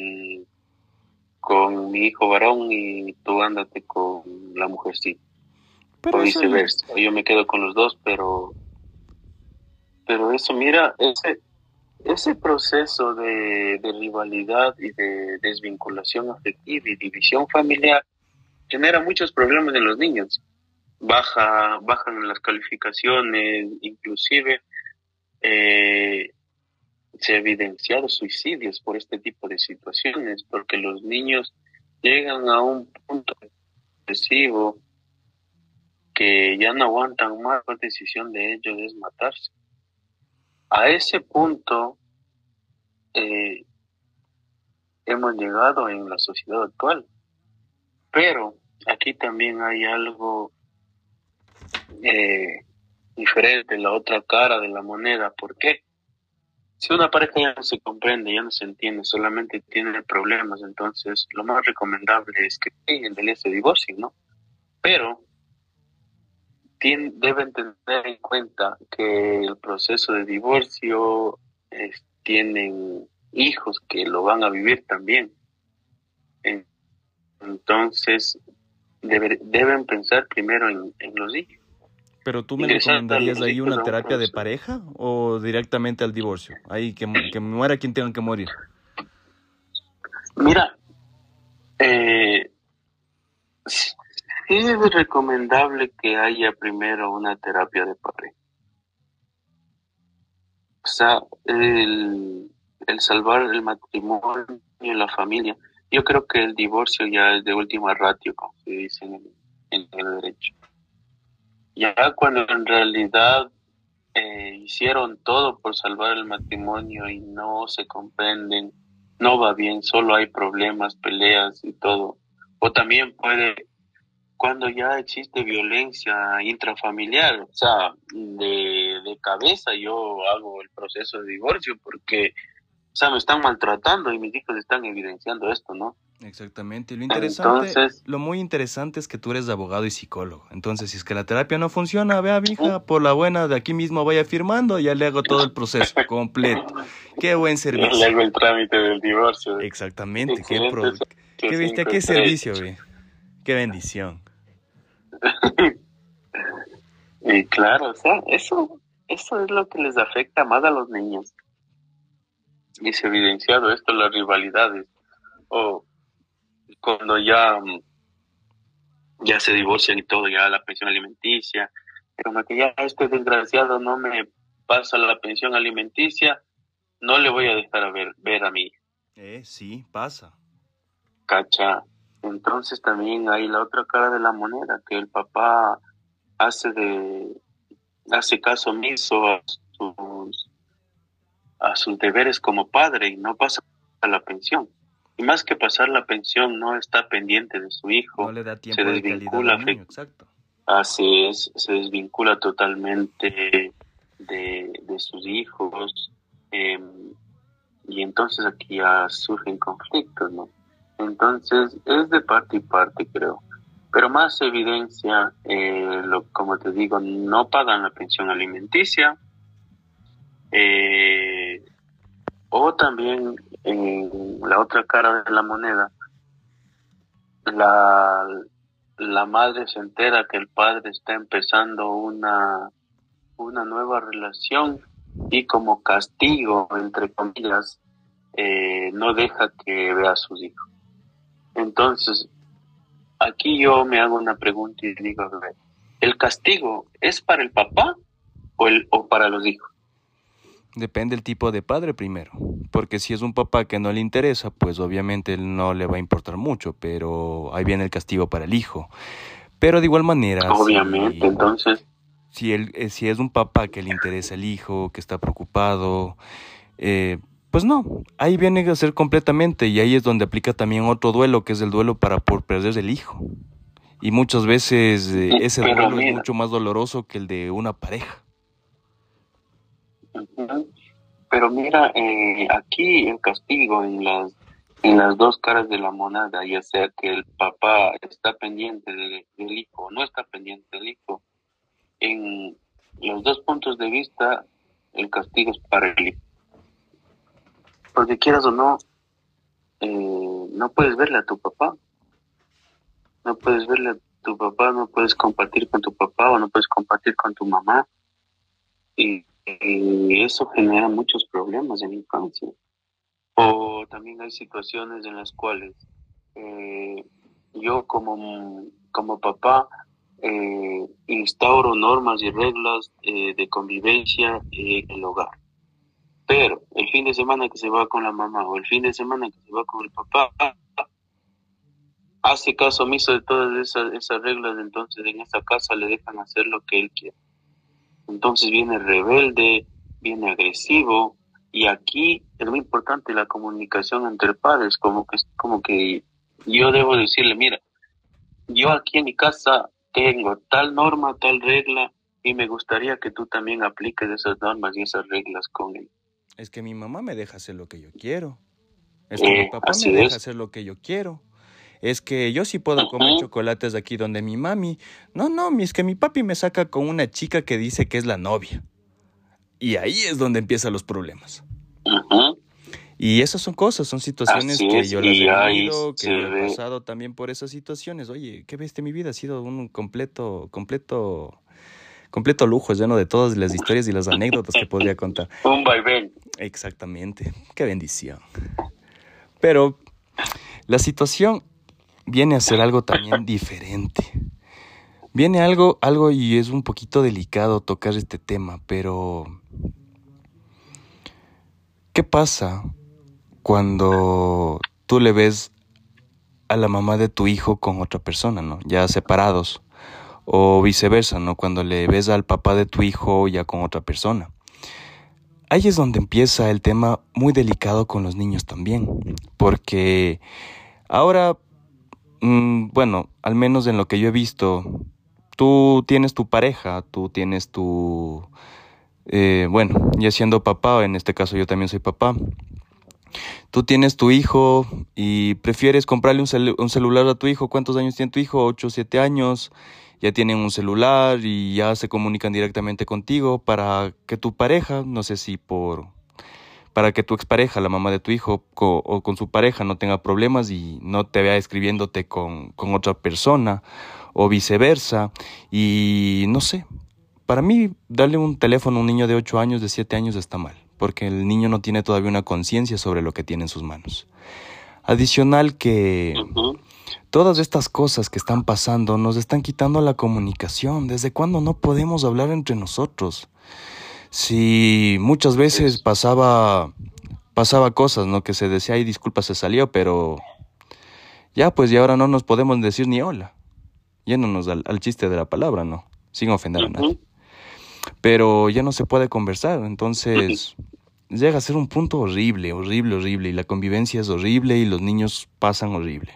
con mi hijo varón y tú ándate con la mujercita. Pero o viceversa, yo me quedo con los dos, pero, pero eso, mira, ese, ese proceso de, de rivalidad y de desvinculación afectiva y división familiar genera muchos problemas en los niños baja, bajan las calificaciones, inclusive eh, se ha evidenciado suicidios por este tipo de situaciones, porque los niños llegan a un punto depresivo que ya no aguantan más, la decisión de ellos es matarse. A ese punto eh, hemos llegado en la sociedad actual, pero aquí también hay algo eh, diferente, la otra cara de la moneda. ¿Por qué? Si una pareja ya no se comprende, ya no se entiende, solamente tiene problemas, entonces lo más recomendable es que en realidad se divorcien, ¿no? Pero deben tener en cuenta que el proceso de divorcio tienen hijos que lo van a vivir también. Entonces, deben pensar primero en, los hijos. Pero tú me recomendarías ahí una terapia de pareja o directamente al divorcio? Ahí que, que muera quien tenga que morir. Mira, eh, sí es recomendable que haya primero una terapia de pareja. O sea, el, el salvar el matrimonio y la familia. Yo creo que el divorcio ya es de última ratio, como se dice en el, derecho. Ya cuando en realidad eh, hicieron todo por salvar el matrimonio y no se comprenden, no va bien, solo hay problemas, peleas y todo. O también puede, cuando ya existe violencia intrafamiliar, o sea, de, de cabeza yo hago el proceso de divorcio porque o sea, me están maltratando y mis hijos están evidenciando esto, ¿no? Exactamente. Lo interesante, lo muy interesante es que tú eres abogado y psicólogo. Entonces, si es que la terapia no funciona, vea, hija, por la buena de aquí mismo vaya firmando, ya le hago todo el proceso (laughs) completo. Qué buen servicio. Le hago el trámite del divorcio. Exactamente. Qué, ¿Qué viste? ¿Qué servicio, ve? Qué bendición. (laughs) y claro, o sea, eso, eso es lo que les afecta más a los niños y se ha evidenciado esto, las rivalidades, o cuando ya, mm, ya se divorcian y todo, ya la pensión alimenticia, como que ya este desgraciado no me pasa la pensión alimenticia, no le voy a dejar a ver, ver a mí. Eh, sí, pasa. Cacha. Entonces también hay la otra cara de la moneda, que el papá hace de, hace caso omiso a sus a sus deberes como padre y no pasa a la pensión. Y más que pasar la pensión, no está pendiente de su hijo. No le da tiempo se desvincula. De exacto. Así es, se desvincula totalmente de, sus hijos. Em, y entonces aquí ya surgen conflictos, ¿no? Entonces es de parte y parte, creo. Pero más evidencia, eh, lo, como te digo, no pagan la pensión alimenticia, eh, o también en la otra cara de la moneda, la, la madre se entera que el padre está empezando una, una nueva relación y como castigo, entre comillas, eh, no deja que vea a sus hijos. Entonces, aquí yo me hago una pregunta y digo, ¿el castigo es para el papá o, el, o para los hijos? Depende el tipo de padre primero, porque si es un papá que no le interesa, pues obviamente no le va a importar mucho, pero ahí viene el castigo para el hijo. Pero de igual manera... Obviamente, entonces... Si, él, eh, si es un papá que le interesa el hijo, que está preocupado, eh, pues no, ahí viene a ser completamente y ahí es donde aplica también otro duelo, que es el duelo para por perder el hijo. Y muchas veces eh, ese duelo es mucho más doloroso que el de una pareja. Pero mira, eh, aquí el castigo en las, en las dos caras de la moneda, ya sea que el papá está pendiente del, hijo o no está pendiente del hijo, en los dos puntos de vista, el castigo es para el hijo. Porque quieras o no, eh, no puedes verle a tu papá. No puedes verle a tu papá, no puedes compartir con tu papá o no puedes compartir con tu mamá. Y y eso genera muchos problemas en infancia. O también hay situaciones en las cuales eh, yo como, como papá eh, instauro normas y reglas eh, de convivencia en el hogar. Pero el fin de semana que se va con la mamá o el fin de semana que se va con el papá, hace caso omiso de todas esas, esas reglas, entonces en esa casa le dejan hacer lo que él quiere. Entonces viene rebelde, viene agresivo y aquí es muy importante la comunicación entre padres, como que como que yo debo decirle, mira, yo aquí en mi casa tengo tal norma, tal regla y me gustaría que tú también apliques esas normas y esas reglas con él. Es que mi mamá me deja hacer lo que yo quiero. Es que mi eh, papá me deja hacer lo que yo quiero. Es que yo sí puedo comer chocolates aquí donde mi mami. No, no, es que mi papi me saca con una chica que dice que es la novia. Y ahí es donde empiezan los problemas. Y esas son cosas, son situaciones que yo las he vivido, que he pasado también por esas situaciones. Oye, ¿qué ves mi vida? Ha sido un completo, completo, completo lujo, lleno de todas las historias y las anécdotas que podría contar. (laughs) Un vaivén. Exactamente. Qué bendición. Pero la situación viene a ser algo también (laughs) diferente. Viene algo, algo y es un poquito delicado tocar este tema, pero ¿qué pasa cuando tú le ves a la mamá de tu hijo con otra persona, ¿no? Ya separados. O viceversa, ¿no? Cuando le ves al papá de tu hijo ya con otra persona. Ahí es donde empieza el tema muy delicado con los niños también. Porque ahora, mm, bueno, al menos en lo que yo he visto, tú tienes tu pareja, tú tienes tu... Eh, bueno, ya siendo papá, en este caso yo también soy papá, Tú tienes tu hijo y prefieres comprarle un, celular a tu hijo. ¿Cuántos años tiene tu hijo? ¿Ocho, siete años? Ya tienen un celular y ya se comunican directamente contigo para que tu pareja, no sé si por para que tu expareja, la mamá de tu hijo o con su pareja no tenga problemas y no te vea escribiéndote con, con otra persona o viceversa. Y no sé, para mí darle un teléfono a un niño de 8 años, de 7 años está mal porque el niño no tiene todavía una conciencia sobre lo que tiene en sus manos. Adicional que todas estas cosas que están pasando nos están quitando la comunicación. ¿Desde cuándo no podemos hablar entre nosotros? Si muchas veces pasaba pasaba cosas, ¿no? Que se decía, ay, disculpa, se salió, pero ya, pues, y ahora no nos podemos decir ni hola. Yéndonos al, al chiste de la palabra, ¿no? Sin ofender a nadie pero ya no se puede conversar, entonces llega a ser un punto horrible, horrible, horrible, y la convivencia es horrible y los niños pasan horrible.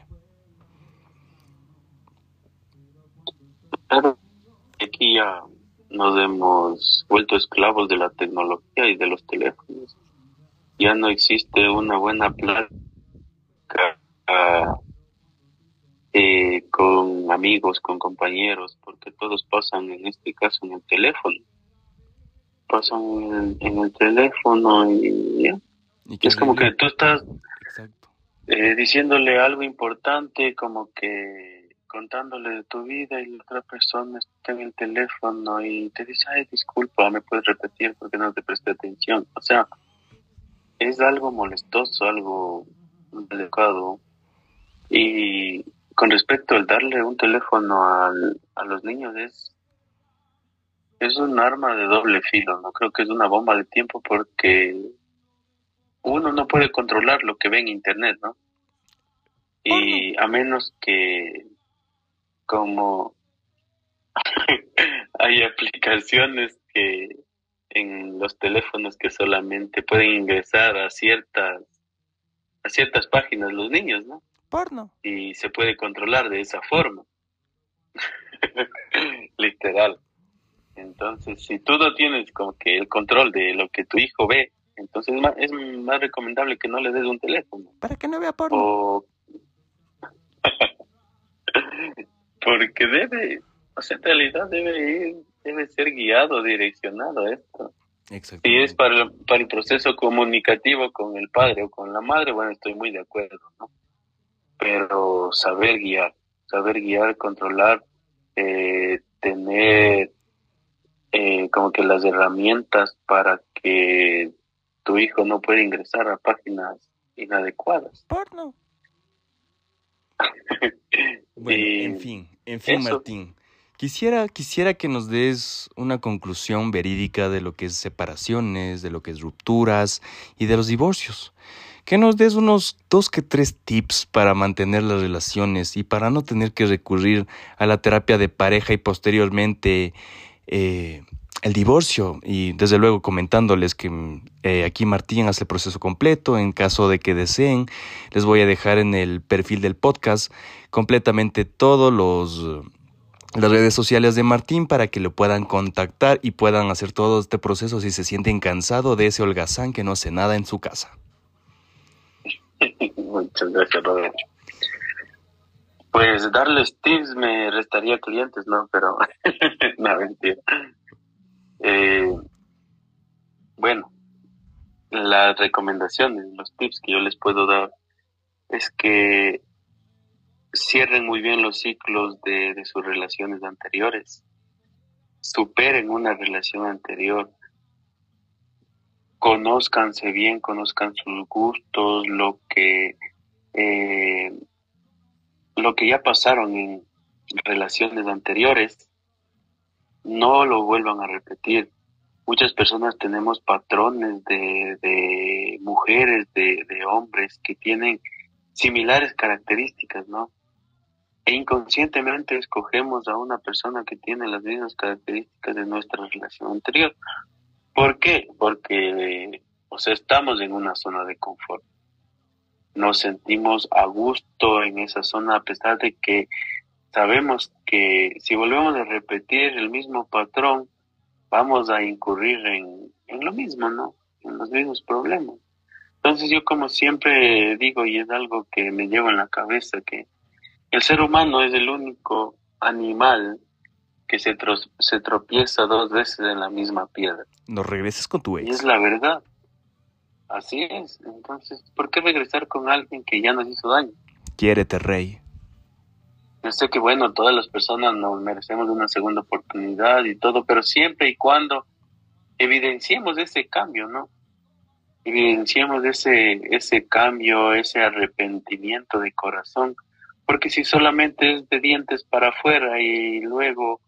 Aquí ya nos hemos vuelto esclavos de la tecnología y de los teléfonos. Ya no existe una buena plática eh, con amigos, con compañeros, porque todos pasan en este caso en el teléfono pasan en el, teléfono y ya. es como que tú estás eh, diciéndole algo importante, como que contándole de tu vida y la otra persona está en el teléfono y te dice, ay, disculpa, me puedes repetir porque no te presté atención. O sea, es algo molestoso, algo delicado. Y con respecto al darle un teléfono al, a los niños es es un arma de doble filo, no creo que es una bomba de tiempo porque uno no puede controlar lo que ve en internet, ¿no? Y a menos que como (laughs) hay aplicaciones que en los teléfonos que solamente pueden ingresar a ciertas a ciertas páginas los niños, ¿no? Porno. Y se puede controlar de esa forma. (laughs) Literal. Entonces, si tú no tienes como que el control de lo que tu hijo ve, entonces es más, recomendable que no le des un teléfono. Para que no vea porno. (laughs) Porque debe, o sea, en realidad debe ir, debe ser guiado, direccionado esto. Si es para, para el proceso comunicativo con el padre o con la madre, bueno, estoy muy de acuerdo, ¿no? Pero saber guiar, saber guiar, controlar, eh, tener eh, como que las herramientas para que tu hijo no pueda ingresar a páginas inadecuadas. Porno. (laughs) bueno, en fin, en fin, Martín. Quisiera, quisiera que nos des una conclusión verídica de lo que es separaciones, de lo que es rupturas y de los divorcios. Que nos des unos dos que tres tips para mantener las relaciones y para no tener que recurrir a la terapia de pareja y posteriormente eh, el divorcio y desde luego comentándoles que eh, aquí Martín hace el proceso completo en caso de que deseen les voy a dejar en el perfil del podcast completamente todos los las redes sociales de Martín para que lo puedan contactar y puedan hacer todo este proceso si se sienten cansados de ese holgazán que no hace nada en su casa. (laughs) Muchas gracias, Roberto. Pues darles tips me restaría clientes, ¿no? Pero, (laughs) no, mentira. Eh, bueno, las recomendaciones, los tips que yo les puedo dar es que cierren muy bien los ciclos de, de sus relaciones anteriores, superen una relación anterior, conózcanse bien, conozcan sus gustos, lo que eh, lo que ya pasaron en relaciones anteriores, no lo vuelvan a repetir. Muchas personas tenemos patrones de, mujeres, de, de hombres que tienen similares características, ¿no? E inconscientemente escogemos a una persona que tiene las mismas características de nuestra relación anterior. ¿Por qué? Porque, o sea, estamos en una zona de confort. Nos sentimos a gusto en esa zona a pesar de que sabemos que si volvemos a repetir el mismo patrón, vamos a incurrir en, en lo mismo, ¿no? En los mismos problemas. Entonces yo como siempre digo, y es algo que me llevo en la cabeza, que el ser humano es el único animal que se, se tropieza dos veces en la misma piedra. No regreses con tu ex. Y es la verdad. Así es. Entonces, ¿por qué regresar con alguien que ya nos hizo daño? Quiérete, rey. Sé que, bueno, todas las personas nos merecemos una segunda oportunidad y todo, pero siempre y cuando evidenciemos ese cambio, ¿no? Evidenciemos ese, ese cambio, ese arrepentimiento de corazón, porque si solamente es de dientes para afuera y luego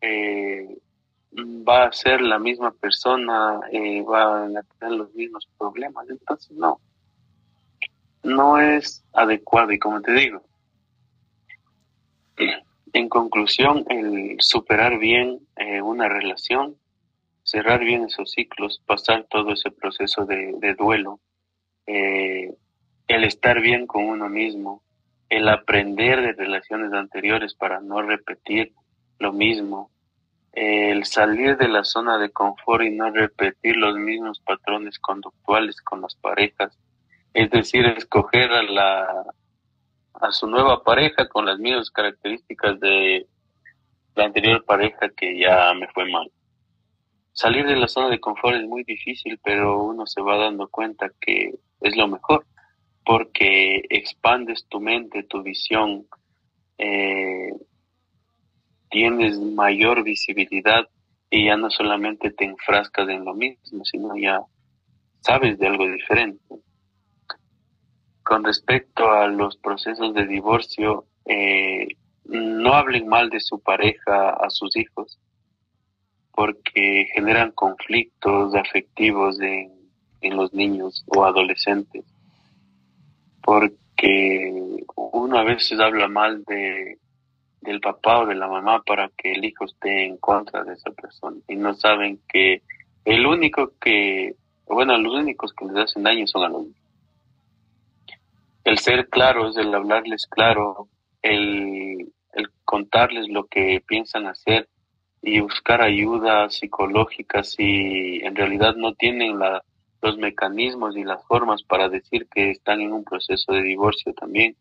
eh, va a ser la misma persona, eh, va a tener los mismos problemas. Entonces, no, no es adecuado. Y como te digo, en conclusión, el superar bien eh, una relación, cerrar bien esos ciclos, pasar todo ese proceso de, de duelo, el estar bien con uno mismo, el aprender de relaciones anteriores para no repetir lo mismo, el salir de la zona de confort y no repetir los mismos patrones conductuales con las parejas, es decir, escoger a la a su nueva pareja con las mismas características de la anterior pareja que ya me fue mal. Salir de la zona de confort es muy difícil, pero uno se va dando cuenta que es lo mejor, porque expandes tu mente, tu visión, eh, tienes mayor visibilidad y ya no solamente te enfrascas en lo mismo, sino ya sabes de algo diferente. Con respecto a los procesos de divorcio, eh, no hablen mal de su pareja a sus hijos, porque generan conflictos afectivos en, los niños o adolescentes, porque uno a veces habla mal de, del papá o de la mamá para que el hijo esté en contra de esa persona y no saben que el único que, bueno, los únicos que les hacen daño son a los niños. El ser claro es el hablarles claro, el, el contarles lo que piensan hacer y buscar ayuda psicológica si en realidad no tienen la, los mecanismos y las formas para decir que están en un proceso de divorcio también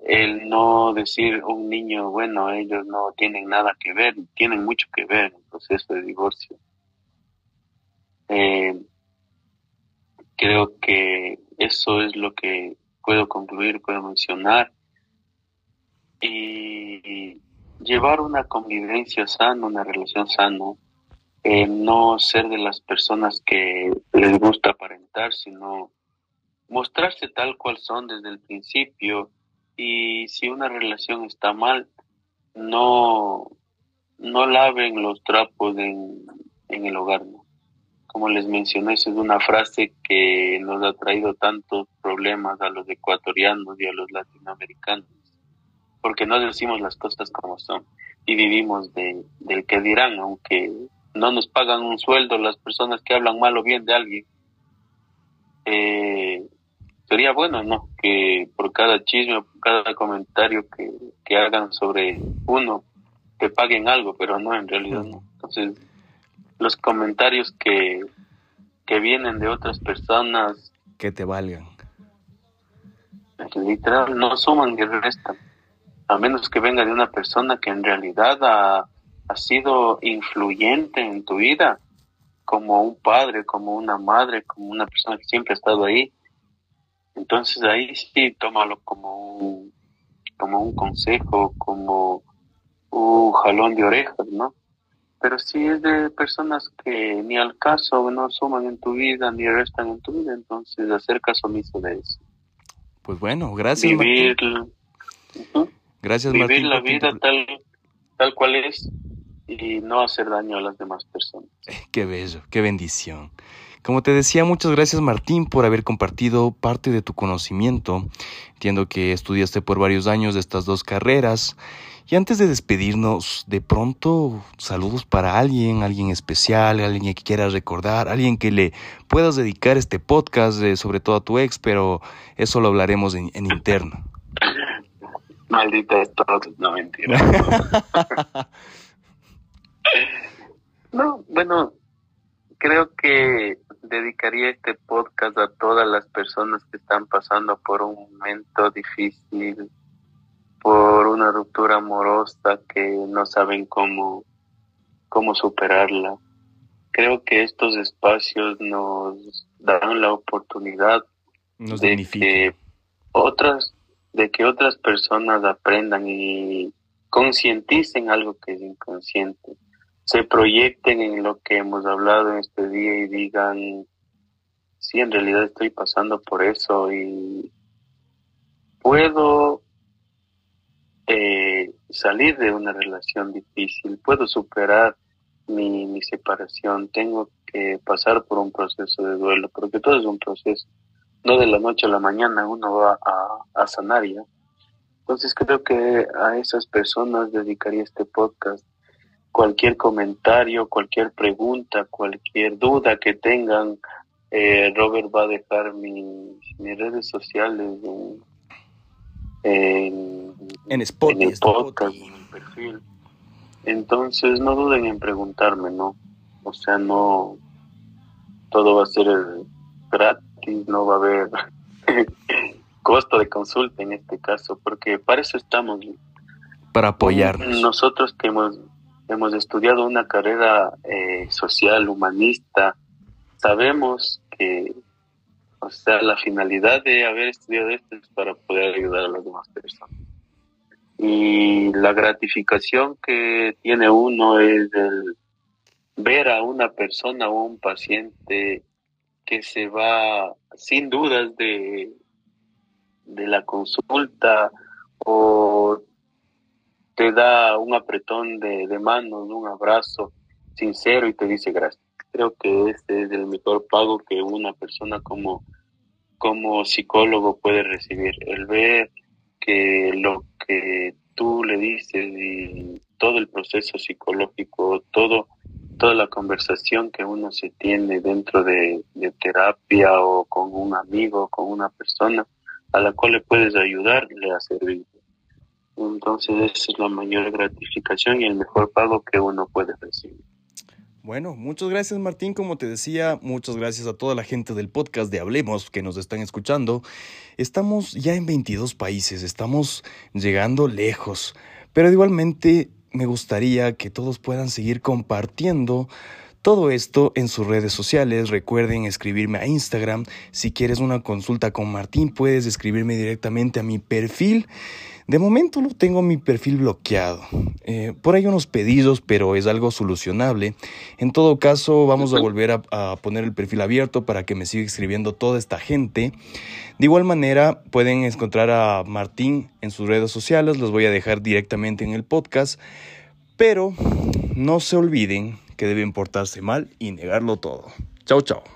el no decir un niño, bueno, ellos no tienen nada que ver, tienen mucho que ver en el proceso de divorcio. Eh, creo que eso es lo que puedo concluir, puedo mencionar. Y llevar una convivencia sana, una relación sana, eh, no ser de las personas que les gusta aparentar, sino mostrarse tal cual son desde el principio, y si una relación está mal, no, no laven los trapos en, el hogar. Como les mencioné, es una frase que nos ha traído tantos problemas a los ecuatorianos y a los latinoamericanos, porque no decimos las cosas como son y vivimos de, del que dirán, aunque no nos pagan un sueldo las personas que hablan mal o bien de alguien. Eh, sería bueno, ¿no? Que por cada chisme, por cada comentario que, hagan sobre uno, te paguen algo, pero no, en realidad no. Entonces, los comentarios que, que vienen de otras personas... Que te valgan. Literal, no suman ni restan. a menos que venga de una persona que en realidad ha, ha sido influyente en tu vida, como un padre, como una madre, como una persona que siempre ha estado ahí. Entonces ahí sí tómalo como un, como un consejo, como un jalón de orejas, ¿no? Pero si es de personas que ni al caso no suman en tu vida ni restan en tu vida, entonces hacer caso omiso de eso. Pues bueno, gracias. Vivir, gracias, vivir la vida tal, tal cual es y no hacer daño a las demás personas. Qué bello, qué bendición. Como te decía, muchas gracias Martín por haber compartido parte de tu conocimiento. Entiendo que estudiaste por varios años de estas dos carreras y antes de despedirnos, de pronto, saludos para alguien, alguien especial, alguien que quieras recordar, alguien que le puedas dedicar este podcast, eh, sobre todo a tu ex, pero eso lo hablaremos en, interno. (laughs) Maldita esto, no mentira. (laughs) no, bueno, creo que dedicaría este podcast a todas las personas que están pasando por un momento difícil por una ruptura amorosa que no saben cómo, cómo superarla. Creo que estos espacios nos dan la oportunidad de que otras de que otras personas aprendan y concienticen algo que es inconsciente, se proyecten en lo que hemos hablado en este día y digan, sí, en realidad estoy pasando por eso y puedo eh, salir de una relación difícil, puedo superar mi, mi, separación, tengo que pasar por un proceso de duelo, porque todo es un proceso, no de la noche a la mañana uno va a, a sanar ya. Entonces creo que a esas personas dedicaría este podcast. Cualquier comentario, cualquier pregunta, cualquier duda que tengan, eh, Robert va a dejar mis, mis redes sociales en, en, en, Spotify, en el podcast, en mi perfil. Entonces no duden en preguntarme, ¿no? O sea, no, todo va a ser gratis, no va a haber (laughs) costo de consulta en este caso, porque para eso estamos. Para apoyarnos. Nosotros que hemos, hemos estudiado una carrera eh, social, humanista, sabemos que o sea, la finalidad de haber estudiado esto es para poder ayudar a las demás personas. Y la gratificación que tiene uno es el ver a una persona o un paciente que se va sin dudas de, de la consulta o te da un apretón de, de manos, un abrazo sincero y te dice gracias creo que este es el mejor pago que una persona como, como psicólogo puede recibir. El ver que lo que tú le dices y todo el proceso psicológico, todo, toda la conversación que uno se tiene dentro de, de terapia o con un amigo, con una persona a la cual le puedes ayudar, le ha servido. Entonces esa es la mayor gratificación y el mejor pago que uno puede recibir. Bueno, muchas gracias Martín, como te decía, muchas gracias a toda la gente del podcast de Hablemos que nos están escuchando. Estamos ya en 22 países, estamos llegando lejos, pero igualmente me gustaría que todos puedan seguir compartiendo todo esto en sus redes sociales. Recuerden escribirme a Instagram. Si quieres una consulta con Martín, puedes escribirme directamente a mi perfil. De momento lo tengo mi perfil bloqueado. Eh, por ahí unos pedidos, pero es algo solucionable. En todo caso, vamos a volver a, a, poner el perfil abierto para que me siga escribiendo toda esta gente. De igual manera, pueden encontrar a Martín en sus redes sociales. Los voy a dejar directamente en el podcast. Pero no se olviden que deben portarse mal y negarlo todo. Chao, chao.